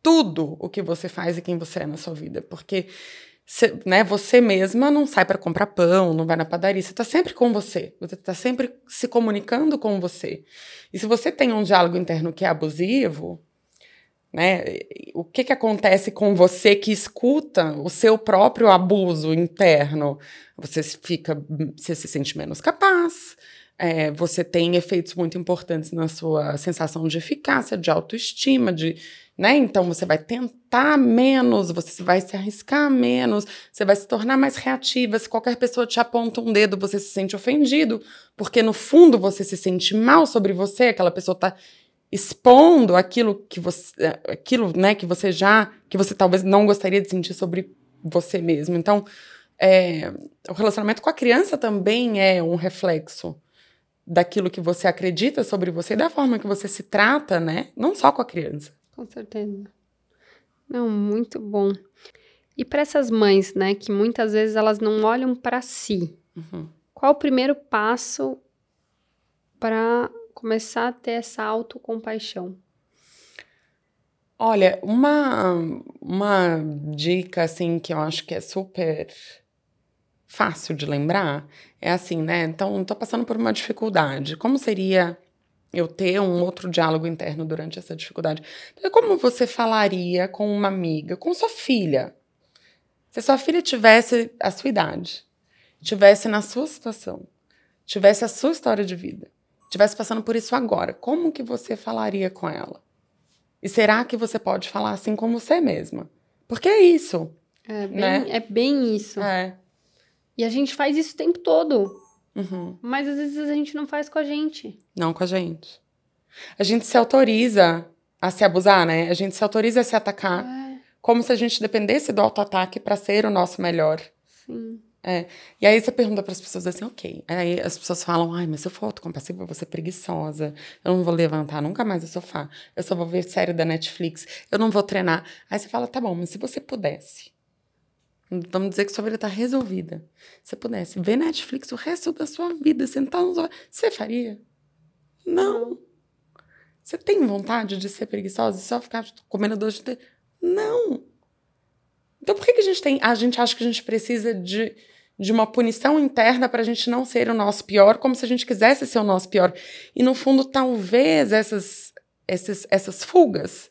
tudo o que você faz e quem você é na sua vida. Porque Cê, né, você mesma não sai para comprar pão, não vai na padaria, você está sempre com você, você está sempre se comunicando com você. E se você tem um diálogo interno que é abusivo, né? O que, que acontece com você que escuta o seu próprio abuso interno? Você fica, você se sente menos capaz, é, você tem efeitos muito importantes na sua sensação de eficácia, de autoestima, de, né? Então você vai tentar menos, você vai se arriscar menos, você vai se tornar mais reativa. Se qualquer pessoa te aponta um dedo, você se sente ofendido, porque no fundo você se sente mal sobre você, aquela pessoa está expondo aquilo que você, aquilo, né, que você já, que você talvez não gostaria de sentir sobre você mesmo. Então, é, o relacionamento com a criança também é um reflexo daquilo que você acredita sobre você e da forma que você se trata, né? Não só com a criança. Com certeza. Não, muito bom. E para essas mães, né, que muitas vezes elas não olham para si, uhum. qual o primeiro passo para começar a ter essa autocompaixão? Olha, uma, uma dica assim que eu acho que é super fácil de lembrar é assim, né? Então, estou passando por uma dificuldade. Como seria eu ter um outro diálogo interno durante essa dificuldade? Então, como você falaria com uma amiga, com sua filha? Se sua filha tivesse a sua idade, tivesse na sua situação, tivesse a sua história de vida, estivesse passando por isso agora, como que você falaria com ela? E será que você pode falar assim com você mesma? Porque é isso. É bem, né? é bem isso. É. E a gente faz isso o tempo todo. Uhum. Mas às vezes a gente não faz com a gente. Não com a gente. A gente se autoriza a se abusar, né? A gente se autoriza a se atacar. É. Como se a gente dependesse do autoataque para ser o nosso melhor. Sim. É. E aí você pergunta para as pessoas assim, ok. Aí as pessoas falam, ai, mas se eu for autocompassiva, eu vou ser preguiçosa. Eu não vou levantar nunca mais do sofá. Eu só vou ver série da Netflix. Eu não vou treinar. Aí você fala, tá bom, mas se você pudesse, vamos dizer que sua vida está resolvida. Se você pudesse ver Netflix o resto da sua vida, sentar no sofá, você faria? Não. Você tem vontade de ser preguiçosa e só ficar comendo doce de Não. Então por que, que a gente tem. A gente acha que a gente precisa de, de uma punição interna para a gente não ser o nosso pior, como se a gente quisesse ser o nosso pior. E no fundo, talvez essas, essas, essas fugas,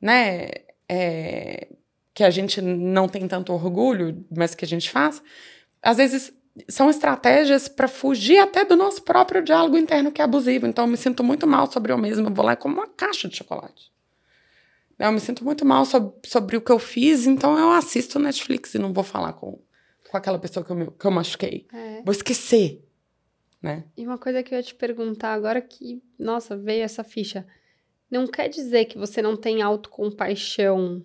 né? É, que a gente não tem tanto orgulho, mas que a gente faz, às vezes são estratégias para fugir até do nosso próprio diálogo interno que é abusivo. Então, eu me sinto muito mal sobre eu mesma, eu vou lá como uma caixa de chocolate. Eu me sinto muito mal sobre, sobre o que eu fiz, então eu assisto Netflix e não vou falar com, com aquela pessoa que eu, me, que eu machuquei. É. Vou esquecer, né? E uma coisa que eu ia te perguntar agora que, nossa, veio essa ficha. Não quer dizer que você não tem autocompaixão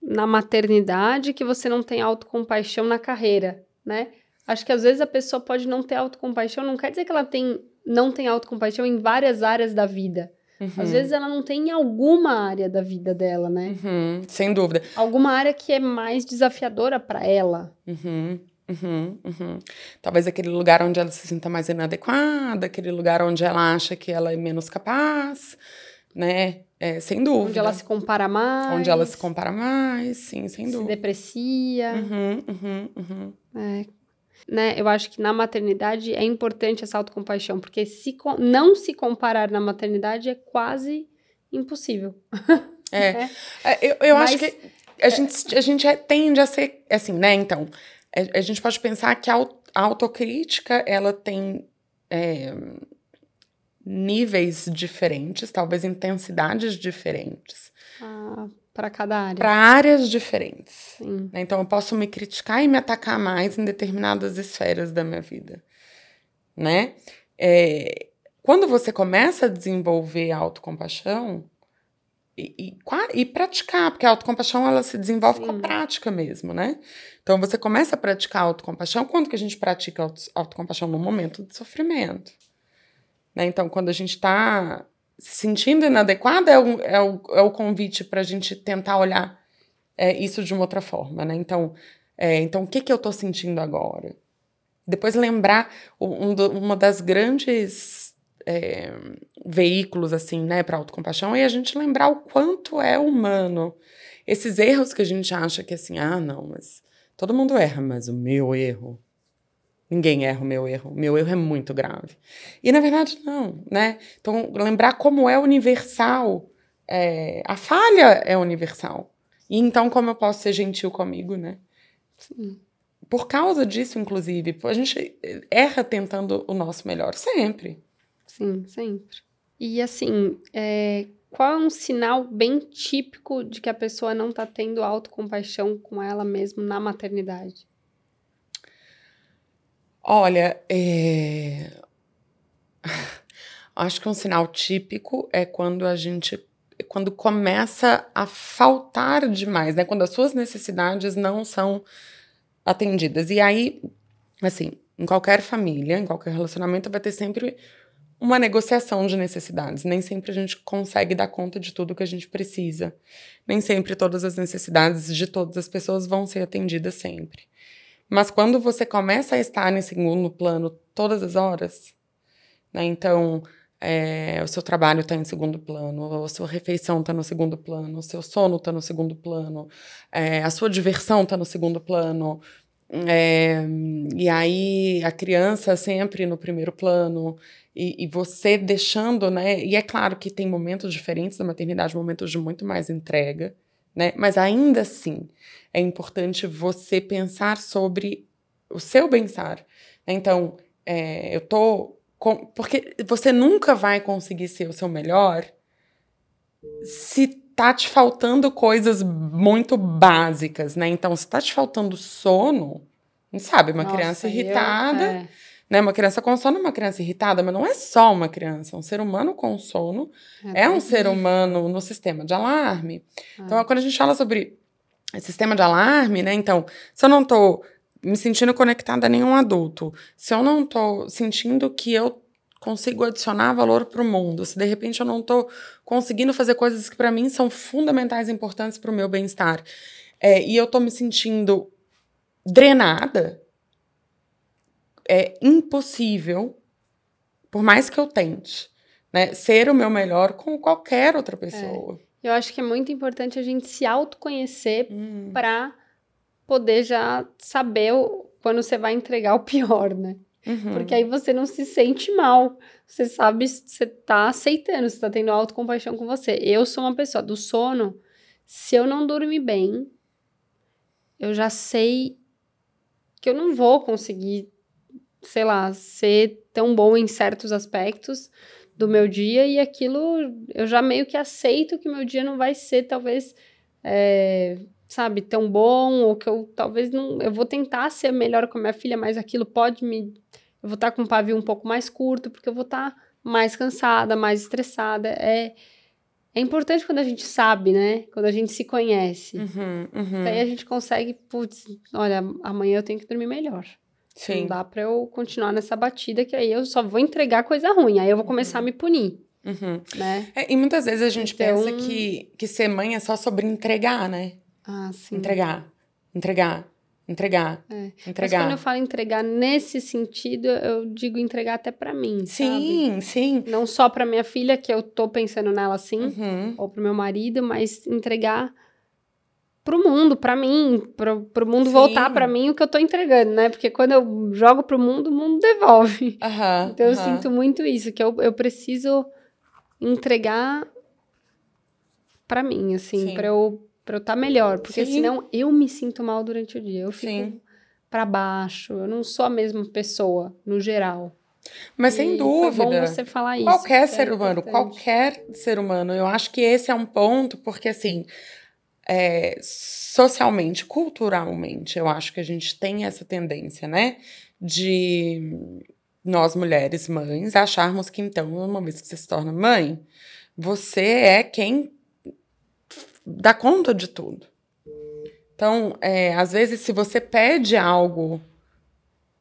na maternidade, que você não tem autocompaixão na carreira, né? Acho que às vezes a pessoa pode não ter autocompaixão, não quer dizer que ela tem, não tem autocompaixão em várias áreas da vida. Uhum. Às vezes ela não tem em alguma área da vida dela, né? Uhum, sem dúvida. Alguma área que é mais desafiadora para ela. Uhum, uhum, uhum. Talvez aquele lugar onde ela se sinta mais inadequada, aquele lugar onde ela acha que ela é menos capaz, né? É, sem dúvida. Onde ela se compara mais. Onde ela se compara mais, sim, sem dúvida. Se deprecia. Uhum, uhum, uhum. É, né? Eu acho que na maternidade é importante essa autocompaixão, porque se não se comparar na maternidade é quase impossível. É. é. é eu, eu Mas, acho que a gente, a gente é, tende a ser assim, né? Então, a, gente pode pensar que a, a autocrítica ela tem é, níveis diferentes, talvez intensidades diferentes. Ah, para cada área. Para áreas diferentes. Né? Então, eu posso me criticar e me atacar mais em determinadas esferas da minha vida. Né? É, quando você começa a desenvolver a autocompaixão e, e, e, praticar, porque a autocompaixão ela se desenvolve Sim. com a prática mesmo, né? Então, você começa a praticar a autocompaixão. Quando que a gente pratica a autocompaixão? No momento de sofrimento. Né? Então, quando a gente está se sentindo inadequada é o, é o, é o convite para a gente tentar olhar é, isso de uma outra forma, né? Então, é, então o que, que eu estou sentindo agora? Depois lembrar um, do, uma das grandes é, veículos assim, né, para autocompaixão é a gente lembrar o quanto é humano. Esses erros que a gente acha que assim, ah, não, mas todo mundo erra, mas o meu erro Ninguém erra o meu erro. O meu erro é muito grave. E na verdade, não, né? Então, lembrar como é universal. É, a falha é universal. E então, como eu posso ser gentil comigo, né? Sim. Por causa disso, inclusive, a gente erra tentando o nosso melhor, sempre. Sim, sempre. E assim, é, qual é um sinal bem típico de que a pessoa não está tendo autocompaixão com ela mesma na maternidade? Olha, é... acho que um sinal típico é quando a gente quando começa a faltar demais, né? Quando as suas necessidades não são atendidas. E aí, assim, em qualquer família, em qualquer relacionamento, vai ter sempre uma negociação de necessidades. Nem sempre a gente consegue dar conta de tudo que a gente precisa. Nem sempre todas as necessidades de todas as pessoas vão ser atendidas sempre. Mas quando você começa a estar em segundo plano todas as horas, né? Então, é, o seu trabalho está em segundo plano, a sua refeição está no segundo plano, o seu sono está no segundo plano, é, a sua diversão está no segundo plano, é, e aí a criança sempre no primeiro plano, e, e, você deixando, né? E é claro que tem momentos diferentes da maternidade, momentos de muito mais entrega, né? Mas ainda assim, é importante você pensar sobre o seu bem-estar. Então, é, eu tô. Com, porque você nunca vai conseguir ser o seu melhor se tá te faltando coisas muito básicas, né? Então, se tá te faltando sono, sabe, uma Nossa, criança irritada. Eu, é. Né, uma criança com sono é uma criança irritada, mas não é só uma criança. Um ser humano com sono é, é um ser humano no sistema de alarme. É. Então, quando a gente fala sobre sistema de alarme, né? Então, se eu não tô me sentindo conectada a nenhum adulto, se eu não tô sentindo que eu consigo adicionar valor para o mundo, se de repente eu não tô conseguindo fazer coisas que para mim são fundamentais e importantes para o meu bem-estar, é, e eu tô me sentindo drenada, é impossível, por mais que eu tente, né, ser o meu melhor com qualquer outra pessoa. É. Eu acho que é muito importante a gente se autoconhecer hum. para poder já saber o, quando você vai entregar o pior, né? Uhum. Porque aí você não se sente mal. Você sabe, você tá aceitando, você tá tendo autocompaixão com você. Eu sou uma pessoa do sono. Se eu não dormir bem, eu já sei que eu não vou conseguir, sei lá, ser tão bom em certos aspectos do meu dia e aquilo eu já meio que aceito que meu dia não vai ser talvez é, sabe tão bom ou que eu talvez não eu vou tentar ser melhor com a minha filha mas aquilo pode me eu vou estar com um pavio um pouco mais curto porque eu vou estar mais cansada mais estressada é é importante quando a gente sabe, né? Quando a gente se conhece. Uhum, uhum. Aí a gente consegue, putz, olha, amanhã eu tenho que dormir melhor. Sim. Não dá pra eu continuar nessa batida, que aí eu só vou entregar coisa ruim. Aí eu vou começar uhum. a me punir. Uhum. Né? É, e muitas vezes a gente então... pensa que, que ser mãe é só sobre entregar, né? Ah, sim. Entregar, entregar, entregar, é. entregar. Mas quando eu falo entregar nesse sentido, eu digo entregar até para mim, Sim, sabe? sim. Não só para minha filha, que eu tô pensando nela assim, uhum. ou pro meu marido, mas entregar pro mundo, para mim, pro, pro mundo sim. voltar para mim o que eu tô entregando, né? Porque quando eu jogo pro mundo, o mundo devolve. Uhum, então eu uhum. sinto muito isso, que eu, eu preciso entregar para mim, assim, para eu para eu estar tá melhor, porque Sim. senão eu me sinto mal durante o dia. Eu fico para baixo, eu não sou a mesma pessoa no geral. Mas e sem dúvida. Foi bom você falar isso. Qualquer ser é humano, qualquer ser humano. Eu acho que esse é um ponto, porque assim, é, socialmente, culturalmente, eu acho que a gente tem essa tendência, né? De nós mulheres mães acharmos que então, uma vez que você se torna mãe, você é quem dá conta de tudo. Então, é, às vezes, se você pede algo,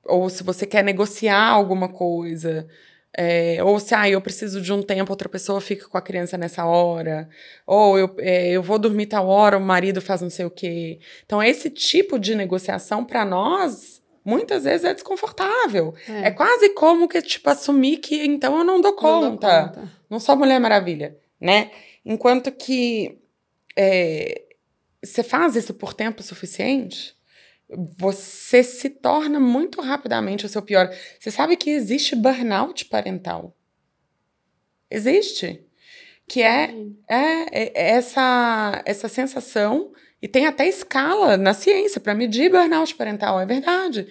ou se você quer negociar alguma coisa, é, ou se ah, eu preciso de um tempo, outra pessoa fica com a criança nessa hora, ou eu, é, eu vou dormir tal hora, o marido faz não sei o quê. Então, esse tipo de negociação, para nós, muitas vezes é desconfortável. É. é. quase como que, tipo, assumir que então eu não dou conta. Não, dou conta. não sou Mulher Maravilha, né? Enquanto que é, você faz isso por tempo suficiente, você se torna muito rapidamente o seu pior. Você sabe que existe burnout parental. Existe. Que é, é, é essa, essa sensação, e tem até escala na ciência para medir burnout parental, é verdade.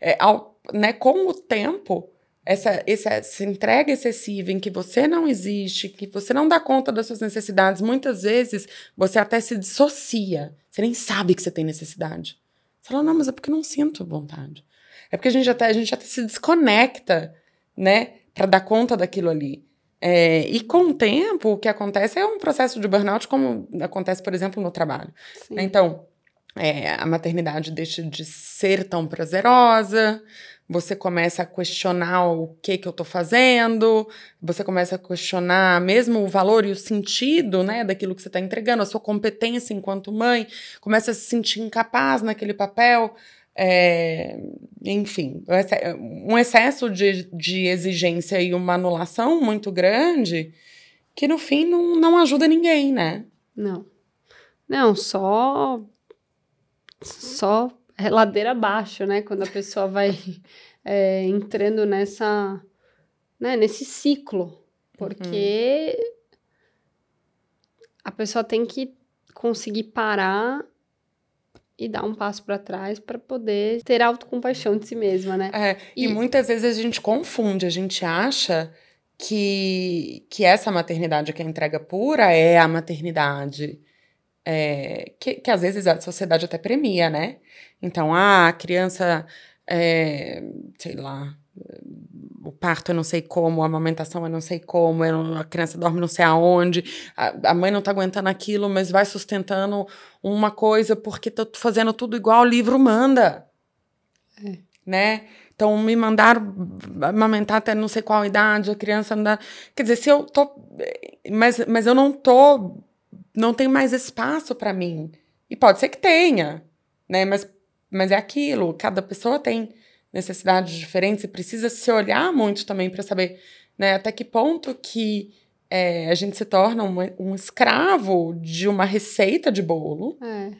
É, ao, né, com o tempo, essa, essa, entrega excessiva em que você não existe, que você não dá conta das suas necessidades, muitas vezes você até se dissocia. Você nem sabe que você tem necessidade. Você fala, não, mas é porque eu não sinto vontade. É porque a gente até, a gente até se desconecta, né, para dar conta daquilo ali. É, e com o tempo, o que acontece é um processo de burnout, como acontece, por exemplo, no trabalho. Sim. Então, é, a maternidade deixa de ser tão prazerosa, você começa a questionar o que que eu estou fazendo, você começa a questionar mesmo o valor e o sentido, né, daquilo que você está entregando, a sua competência enquanto mãe, começa a se sentir incapaz naquele papel, é, enfim, um excesso de, de exigência e uma anulação muito grande que no fim não, não ajuda ninguém, né? Não. Não, só só é ladeira abaixo, né? Quando a pessoa vai é, entrando nessa, né, nesse ciclo. Porque uhum. a pessoa tem que conseguir parar e dar um passo para trás para poder ter autocompaixão de si mesma, né? É, e, e muitas vezes a gente confunde, a gente acha que, que essa maternidade que é entrega pura é a maternidade é, que, que às vezes a sociedade até premia, né? Então, ah, a criança, é, sei lá, o parto eu não sei como, a amamentação eu não sei como, a criança dorme não sei aonde, a, a mãe não tá aguentando aquilo, mas vai sustentando uma coisa porque tô fazendo tudo igual o livro manda. É. Né? Então, me mandar amamentar até não sei qual idade, a criança andar. Quer dizer, se eu tô. Mas, mas eu não tô. Não tenho mais espaço para mim. E pode ser que tenha, né? Mas, mas é aquilo. Cada pessoa tem necessidades diferentes e precisa se olhar muito também para saber né, até que ponto que é, a gente se torna um, um, escravo de uma receita de bolo. É.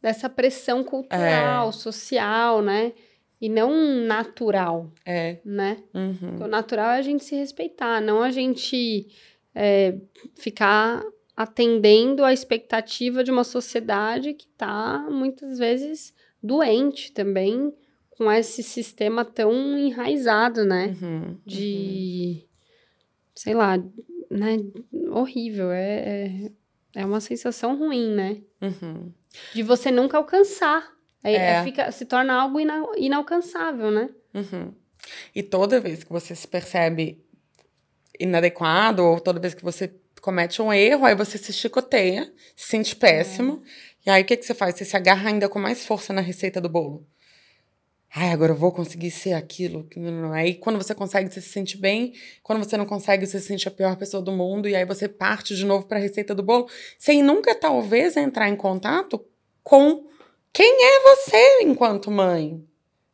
Dessa pressão cultural, é. social, né? E não natural. É. Né? Uhum. O natural é a gente se respeitar, não a gente é, ficar atendendo à expectativa de uma sociedade que está muitas vezes doente também com esse sistema tão enraizado, né? Uhum, de, uhum. sei lá, né? Horrível. É, é, é uma sensação ruim, né? Uhum. De você nunca alcançar. É, é. é. Fica, se torna algo ina, inalcançável, né? Uhum. E toda vez que você se percebe inadequado, ou toda vez que você comete um erro, aí você se chicoteia, se sente péssimo. É. E aí o que, que você faz? Você se agarra ainda com mais força na receita do bolo. Ai, agora eu vou conseguir ser aquilo. Aí quando você consegue, você se sente bem. Quando você não consegue, você se sente a pior pessoa do mundo. E aí você parte de novo para a receita do bolo, sem nunca, talvez, entrar em contato com quem é você enquanto mãe.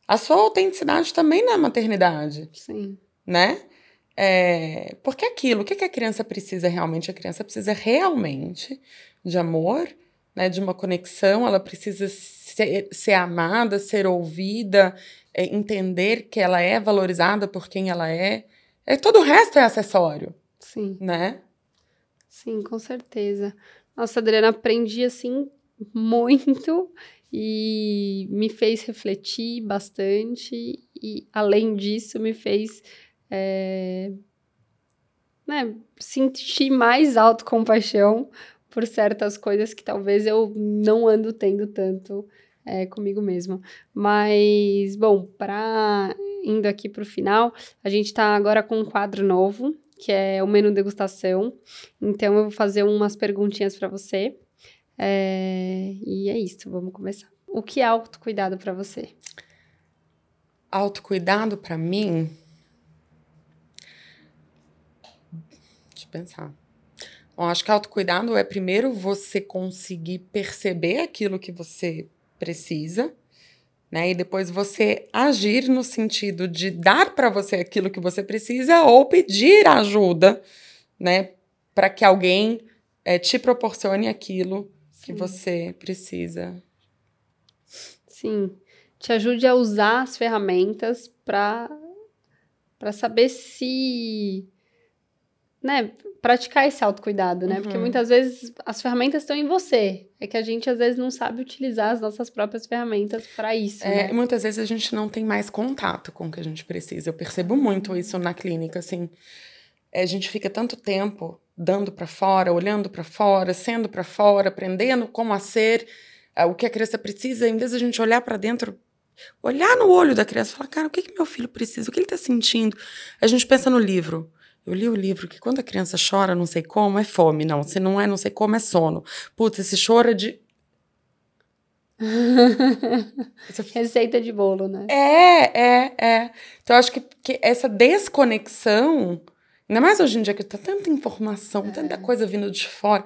A sua autenticidade também na maternidade. Sim. Né? É, porque aquilo, o que, que a criança precisa realmente? A criança precisa realmente de amor, né, de uma conexão, ela precisa ser, ser amada, ser ouvida, é, entender que ela é valorizada por quem ela é. é. Todo o resto é acessório. Sim. Né? Sim, com certeza. Nossa, Adriana, aprendi assim muito e me fez refletir bastante e além disso me fez é, né, sentir mais autocompaixão por certas coisas que talvez eu não ando tendo tanto é, comigo mesma. Mas, bom, para indo aqui para o final, a gente está agora com um quadro novo, que é o menu degustação. Então, eu vou fazer umas perguntinhas para você. É, e é isso, vamos começar. O que é autocuidado para você? Autocuidado para mim. Deixa eu pensar. Bom, acho que autocuidado é primeiro você conseguir perceber aquilo que você precisa, né? E depois você agir no sentido de dar para você aquilo que você precisa ou pedir ajuda, né? Para que alguém é, te proporcione aquilo Sim. que você precisa. Sim. Te ajude a usar as ferramentas para para saber se né, praticar esse autocuidado, né? Uhum. Porque muitas vezes as ferramentas estão em você. É que a gente às vezes não sabe utilizar as nossas próprias ferramentas para isso. É, né? muitas vezes a gente não tem mais contato com o que a gente precisa. Eu percebo muito isso na clínica, assim. É, a gente fica tanto tempo dando para fora, olhando para fora, sendo para fora, aprendendo como a ser, é, o que a criança precisa, em vez de a gente olhar para dentro olhar no olho da criança e falar, cara, o que, que meu filho precisa? O que ele está sentindo? A gente pensa no livro. Eu li o livro que quando a criança chora, não sei como, é fome. Não, se não é não sei como, é sono. Putz, esse choro é de. Receita de bolo, né? É, é, é. Então, eu acho que, que essa desconexão, ainda mais hoje em dia que tá tanta informação, é. tanta coisa vindo de fora,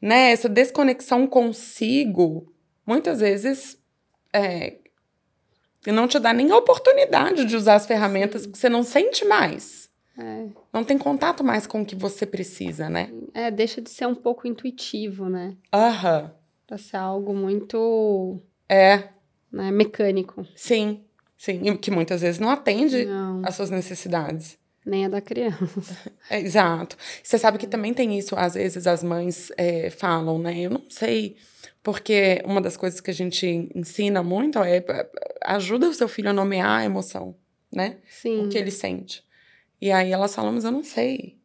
né? Essa desconexão consigo, muitas vezes, é, não te dá nem a oportunidade de usar as ferramentas, porque você não sente mais. É. Não tem contato mais com o que você precisa, né? É, deixa de ser um pouco intuitivo, né? Aham. Pra ser algo muito. É. Né, mecânico. Sim, sim. E que muitas vezes não atende não. às suas necessidades. Nem a da criança. É, exato. Você sabe que também tem isso, às vezes as mães é, falam, né? Eu não sei. Porque uma das coisas que a gente ensina muito é ajuda o seu filho a nomear a emoção, né? Sim. O que ele sente. E aí elas falam, mas eu não sei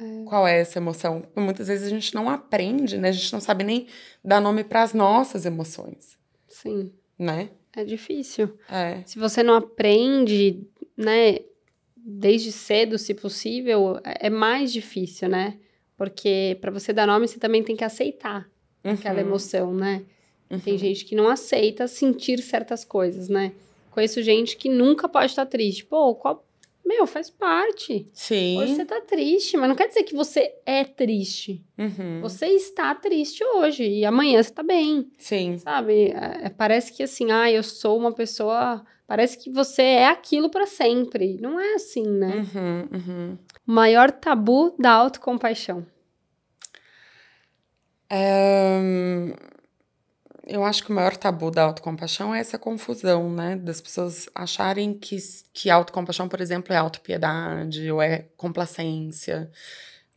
é. qual é essa emoção. Muitas vezes a gente não aprende, né? A gente não sabe nem dar nome para as nossas emoções. Sim. Né? É difícil. É. Se você não aprende, né, desde cedo, se possível, é, mais difícil, né? Porque para você dar nome, você também tem que aceitar uhum. aquela emoção, né? Uhum. Tem gente que não aceita sentir certas coisas, né? Conheço gente que nunca pode estar triste. Pô, qual... meu, faz parte. Sim. Hoje você tá triste, mas não quer dizer que você é triste. Uhum. Você está triste hoje e amanhã você tá bem, Sim. sabe? É, parece que assim, ah, eu sou uma pessoa. Parece que você é aquilo para sempre. Não é assim, né? Uhum, uhum. Maior tabu da autocompaixão. É, eu acho que o maior tabu da autocompaixão é essa confusão, né? Das pessoas acharem que, que autocompaixão, por exemplo, é autopiedade, ou é complacência,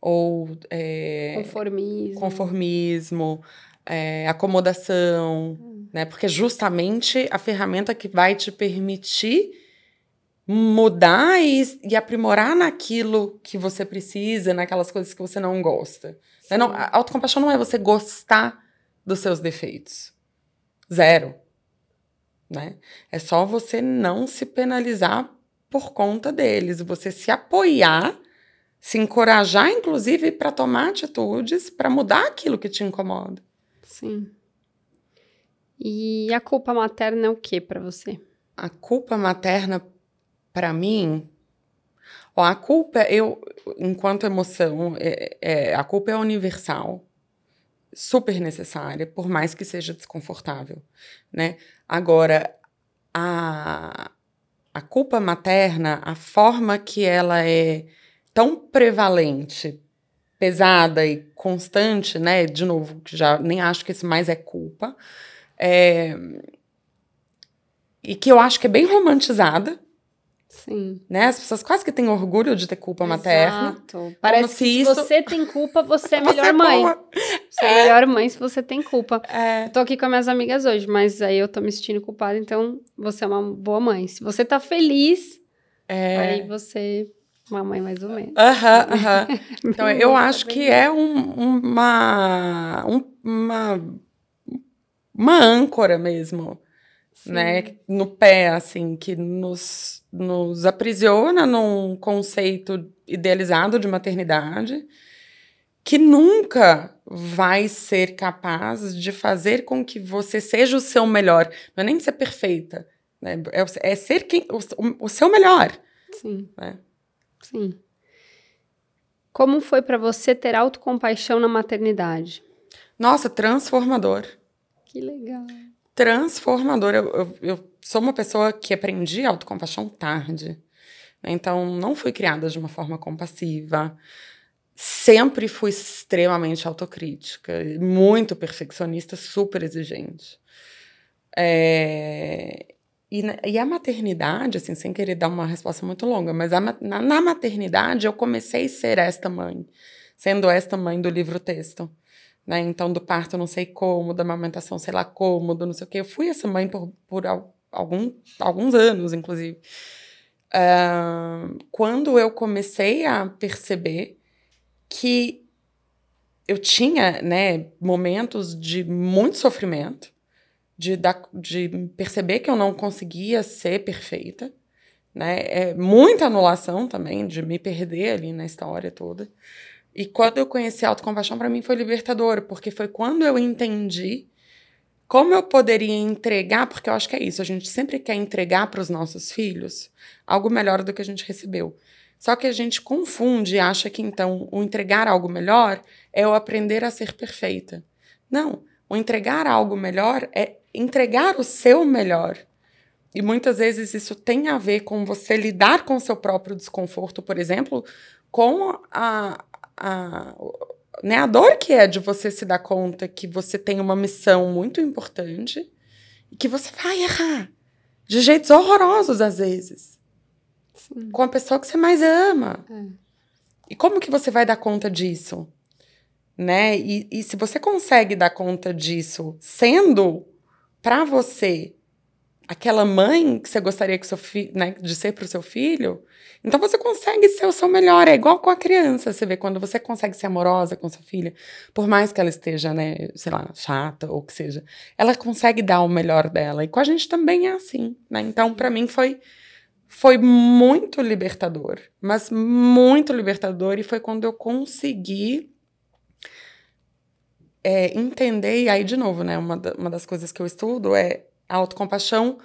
ou é, Conformismo. conformismo, é, acomodação, né? Porque é justamente a ferramenta que vai te permitir mudar e, e aprimorar naquilo que você precisa, naquelas coisas que você não gosta. Né? Não, a autocompaixão não é você gostar dos seus defeitos. Zero. Né? É só você não se penalizar por conta deles, você se apoiar, se encorajar, inclusive, para tomar atitudes para mudar aquilo que te incomoda. Sim. E a culpa materna é o que para você? A culpa materna, para mim, ó, a culpa, eu, enquanto emoção, é, é, a culpa é universal super necessária, por mais que seja desconfortável, né? Agora, a, a culpa materna, a forma que ela é tão prevalente, pesada e constante, né? De novo, já nem acho que esse mais é culpa, é, e que eu acho que é bem romantizada, Sim. né? As pessoas quase que têm orgulho de ter culpa materna. Exato. Parece se que se isso- você tem culpa, você é Você melhor mãe. boa. Você é melhor mãe se você tem culpa. É, Eu tô aqui com as minhas amigas hoje, mas aí eu tô me sentindo culpada, então você é uma boa mãe. Se você tá feliz, é. aí você é uma mãe mais ou menos. Aham, aham. Então, Bem eu isso, acho bem que é um- uma, um- uma, uma âncora mesmo, Sim. né? No pé, assim, que nos, nos aprisiona num conceito idealizado de maternidade que nunca vai ser capaz de fazer com que você seja o seu melhor. Não é nem ser perfeita, né? é, é ser quem, o, o seu melhor. Sim. né? Sim. Como foi pra você ter autocompaixão na maternidade? Nossa, transformador. Que legal. transformador. Eu, eu, eu sou uma pessoa que aprendi autocompaixão tarde. né? Então, não fui criada de uma forma compassiva. Sempre fui extremamente autocrítica, muito perfeccionista, super exigente. É, e, e a maternidade, assim, sem querer dar uma resposta muito longa, mas a na, na maternidade eu comecei a ser esta mãe, sendo esta mãe do livro-texto né? Então, do parto não sei como, da amamentação sei lá como, do não sei o quê. Eu fui essa mãe por, por algum, alguns anos, inclusive. Ah, quando eu comecei a perceber que eu tinha, né, momentos de muito sofrimento, de, dar, de perceber que eu não conseguia ser perfeita, né? É, muita anulação também, de me perder ali na história toda. E quando eu conheci a autocompaixão, para mim foi libertador, porque foi quando eu entendi como eu poderia entregar, porque eu acho que é isso, a gente sempre quer entregar para os nossos filhos algo melhor do que a gente recebeu. Só que a gente confunde e acha que então o entregar algo melhor é o aprender a ser perfeita. Não, o entregar algo melhor é entregar o seu melhor. E muitas vezes isso tem a ver com você lidar com o seu próprio desconforto, por exemplo, com a, a, né, a dor que é de você se dar conta que você tem uma missão muito importante e que você vai errar de jeitos horrorosos às vezes Sim. com a pessoa que você mais ama. É. E como que você vai dar conta disso? Né? E, e se você consegue dar conta disso sendo para você aquela mãe que você gostaria que seu fi, né, de ser para o seu filho, então você consegue ser o seu melhor. É igual com a criança, você vê quando você consegue ser amorosa com sua filha, por mais que ela esteja, né, sei lá, chata ou que seja, ela consegue dar o melhor dela. E com a gente também é assim, né? Então, para mim foi foi muito libertador, mas muito libertador e foi quando eu consegui é, entender, e aí de novo, né, uma, da- uma das coisas que eu estudo é a autocompaixão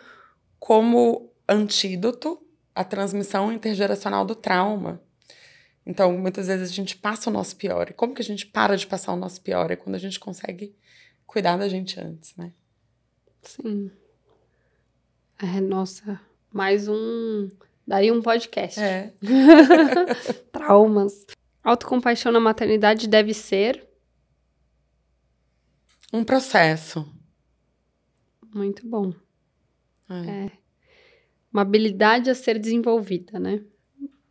como antídoto à transmissão intergeracional do trauma. Então, muitas vezes a gente passa o nosso pior. E como que a gente para de passar o nosso pior? É quando a gente consegue cuidar da gente antes, né? Sim. É, nossa, mais um. Daria um podcast. É. Traumas. Autocompaixão na maternidade deve ser. Um processo. Muito bom. É. É. Uma habilidade a ser desenvolvida, né?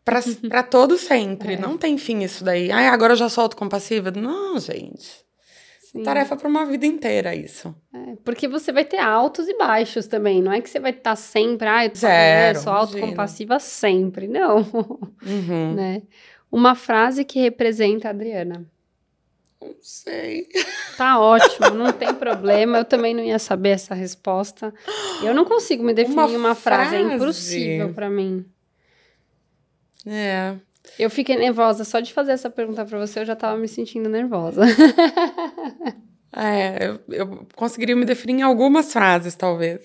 Pra todo sempre. É. Não tem fim isso daí. Ai, agora eu já sou autocompassiva. Não, gente. Sim. Tarefa pra uma vida inteira, isso. É, porque você vai ter altos e baixos também. Não é que você vai estar sempre, ah, eu tô, Zero, né, sou autocompassiva sempre. Não. Uhum. né? Uma frase que representa a Adriana. Não sei. Tá ótimo, não tem problema. Eu também não ia saber essa resposta. Eu não consigo me definir Uma em uma frase, é frase? impossível pra mim. É. Eu fiquei nervosa só de fazer essa pergunta pra você, eu já tava me sentindo nervosa. É, eu, eu conseguiria me definir em algumas frases, talvez.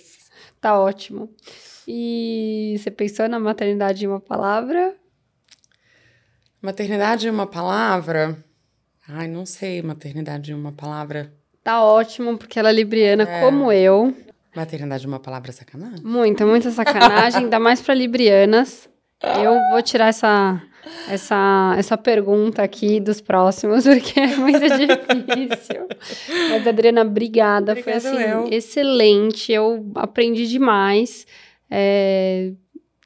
tá ótimo. E você pensou na maternidade em uma palavra? Maternidade é uma palavra? Ai, não sei, maternidade é uma palavra. Tá ótimo, porque ela é libriana É. como eu. Maternidade é uma palavra sacanagem? Muita, muita sacanagem, ainda mais pra librianas. Eu vou tirar essa, essa, essa pergunta aqui dos próximos, porque é muito difícil. Mas, Adriana, obrigada. Foi assim, eu. excelente. Eu aprendi demais. É,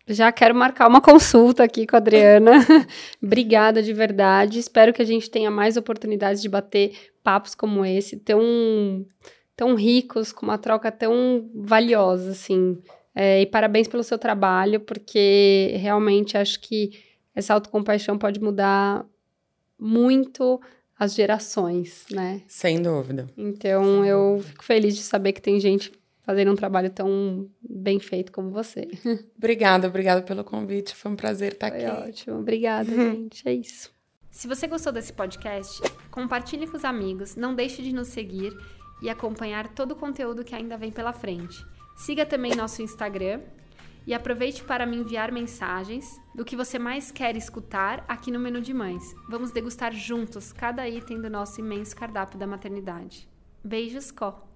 Já quero marcar uma consulta aqui com a Adriana. obrigada de verdade. Espero que a gente tenha mais oportunidades de bater papos como esse, tão, tão ricos, com uma troca tão valiosa, assim. É, e parabéns pelo seu trabalho, porque realmente acho que essa autocompaixão pode mudar muito as gerações, né? Sem dúvida. Então eu fico feliz de saber que tem gente fazendo um trabalho tão bem feito como você. Obrigada, obrigada pelo convite. Foi um prazer estar Foi aqui. ótimo. Obrigada, gente. É isso. Se você gostou desse podcast, compartilhe com os amigos, não deixe de nos seguir e acompanhar todo o conteúdo que ainda vem pela frente. Siga também nosso Instagram e aproveite para me enviar mensagens do que você mais quer escutar aqui no Menu de Mães. Vamos degustar juntos cada item do nosso imenso cardápio da maternidade. Beijos, Có!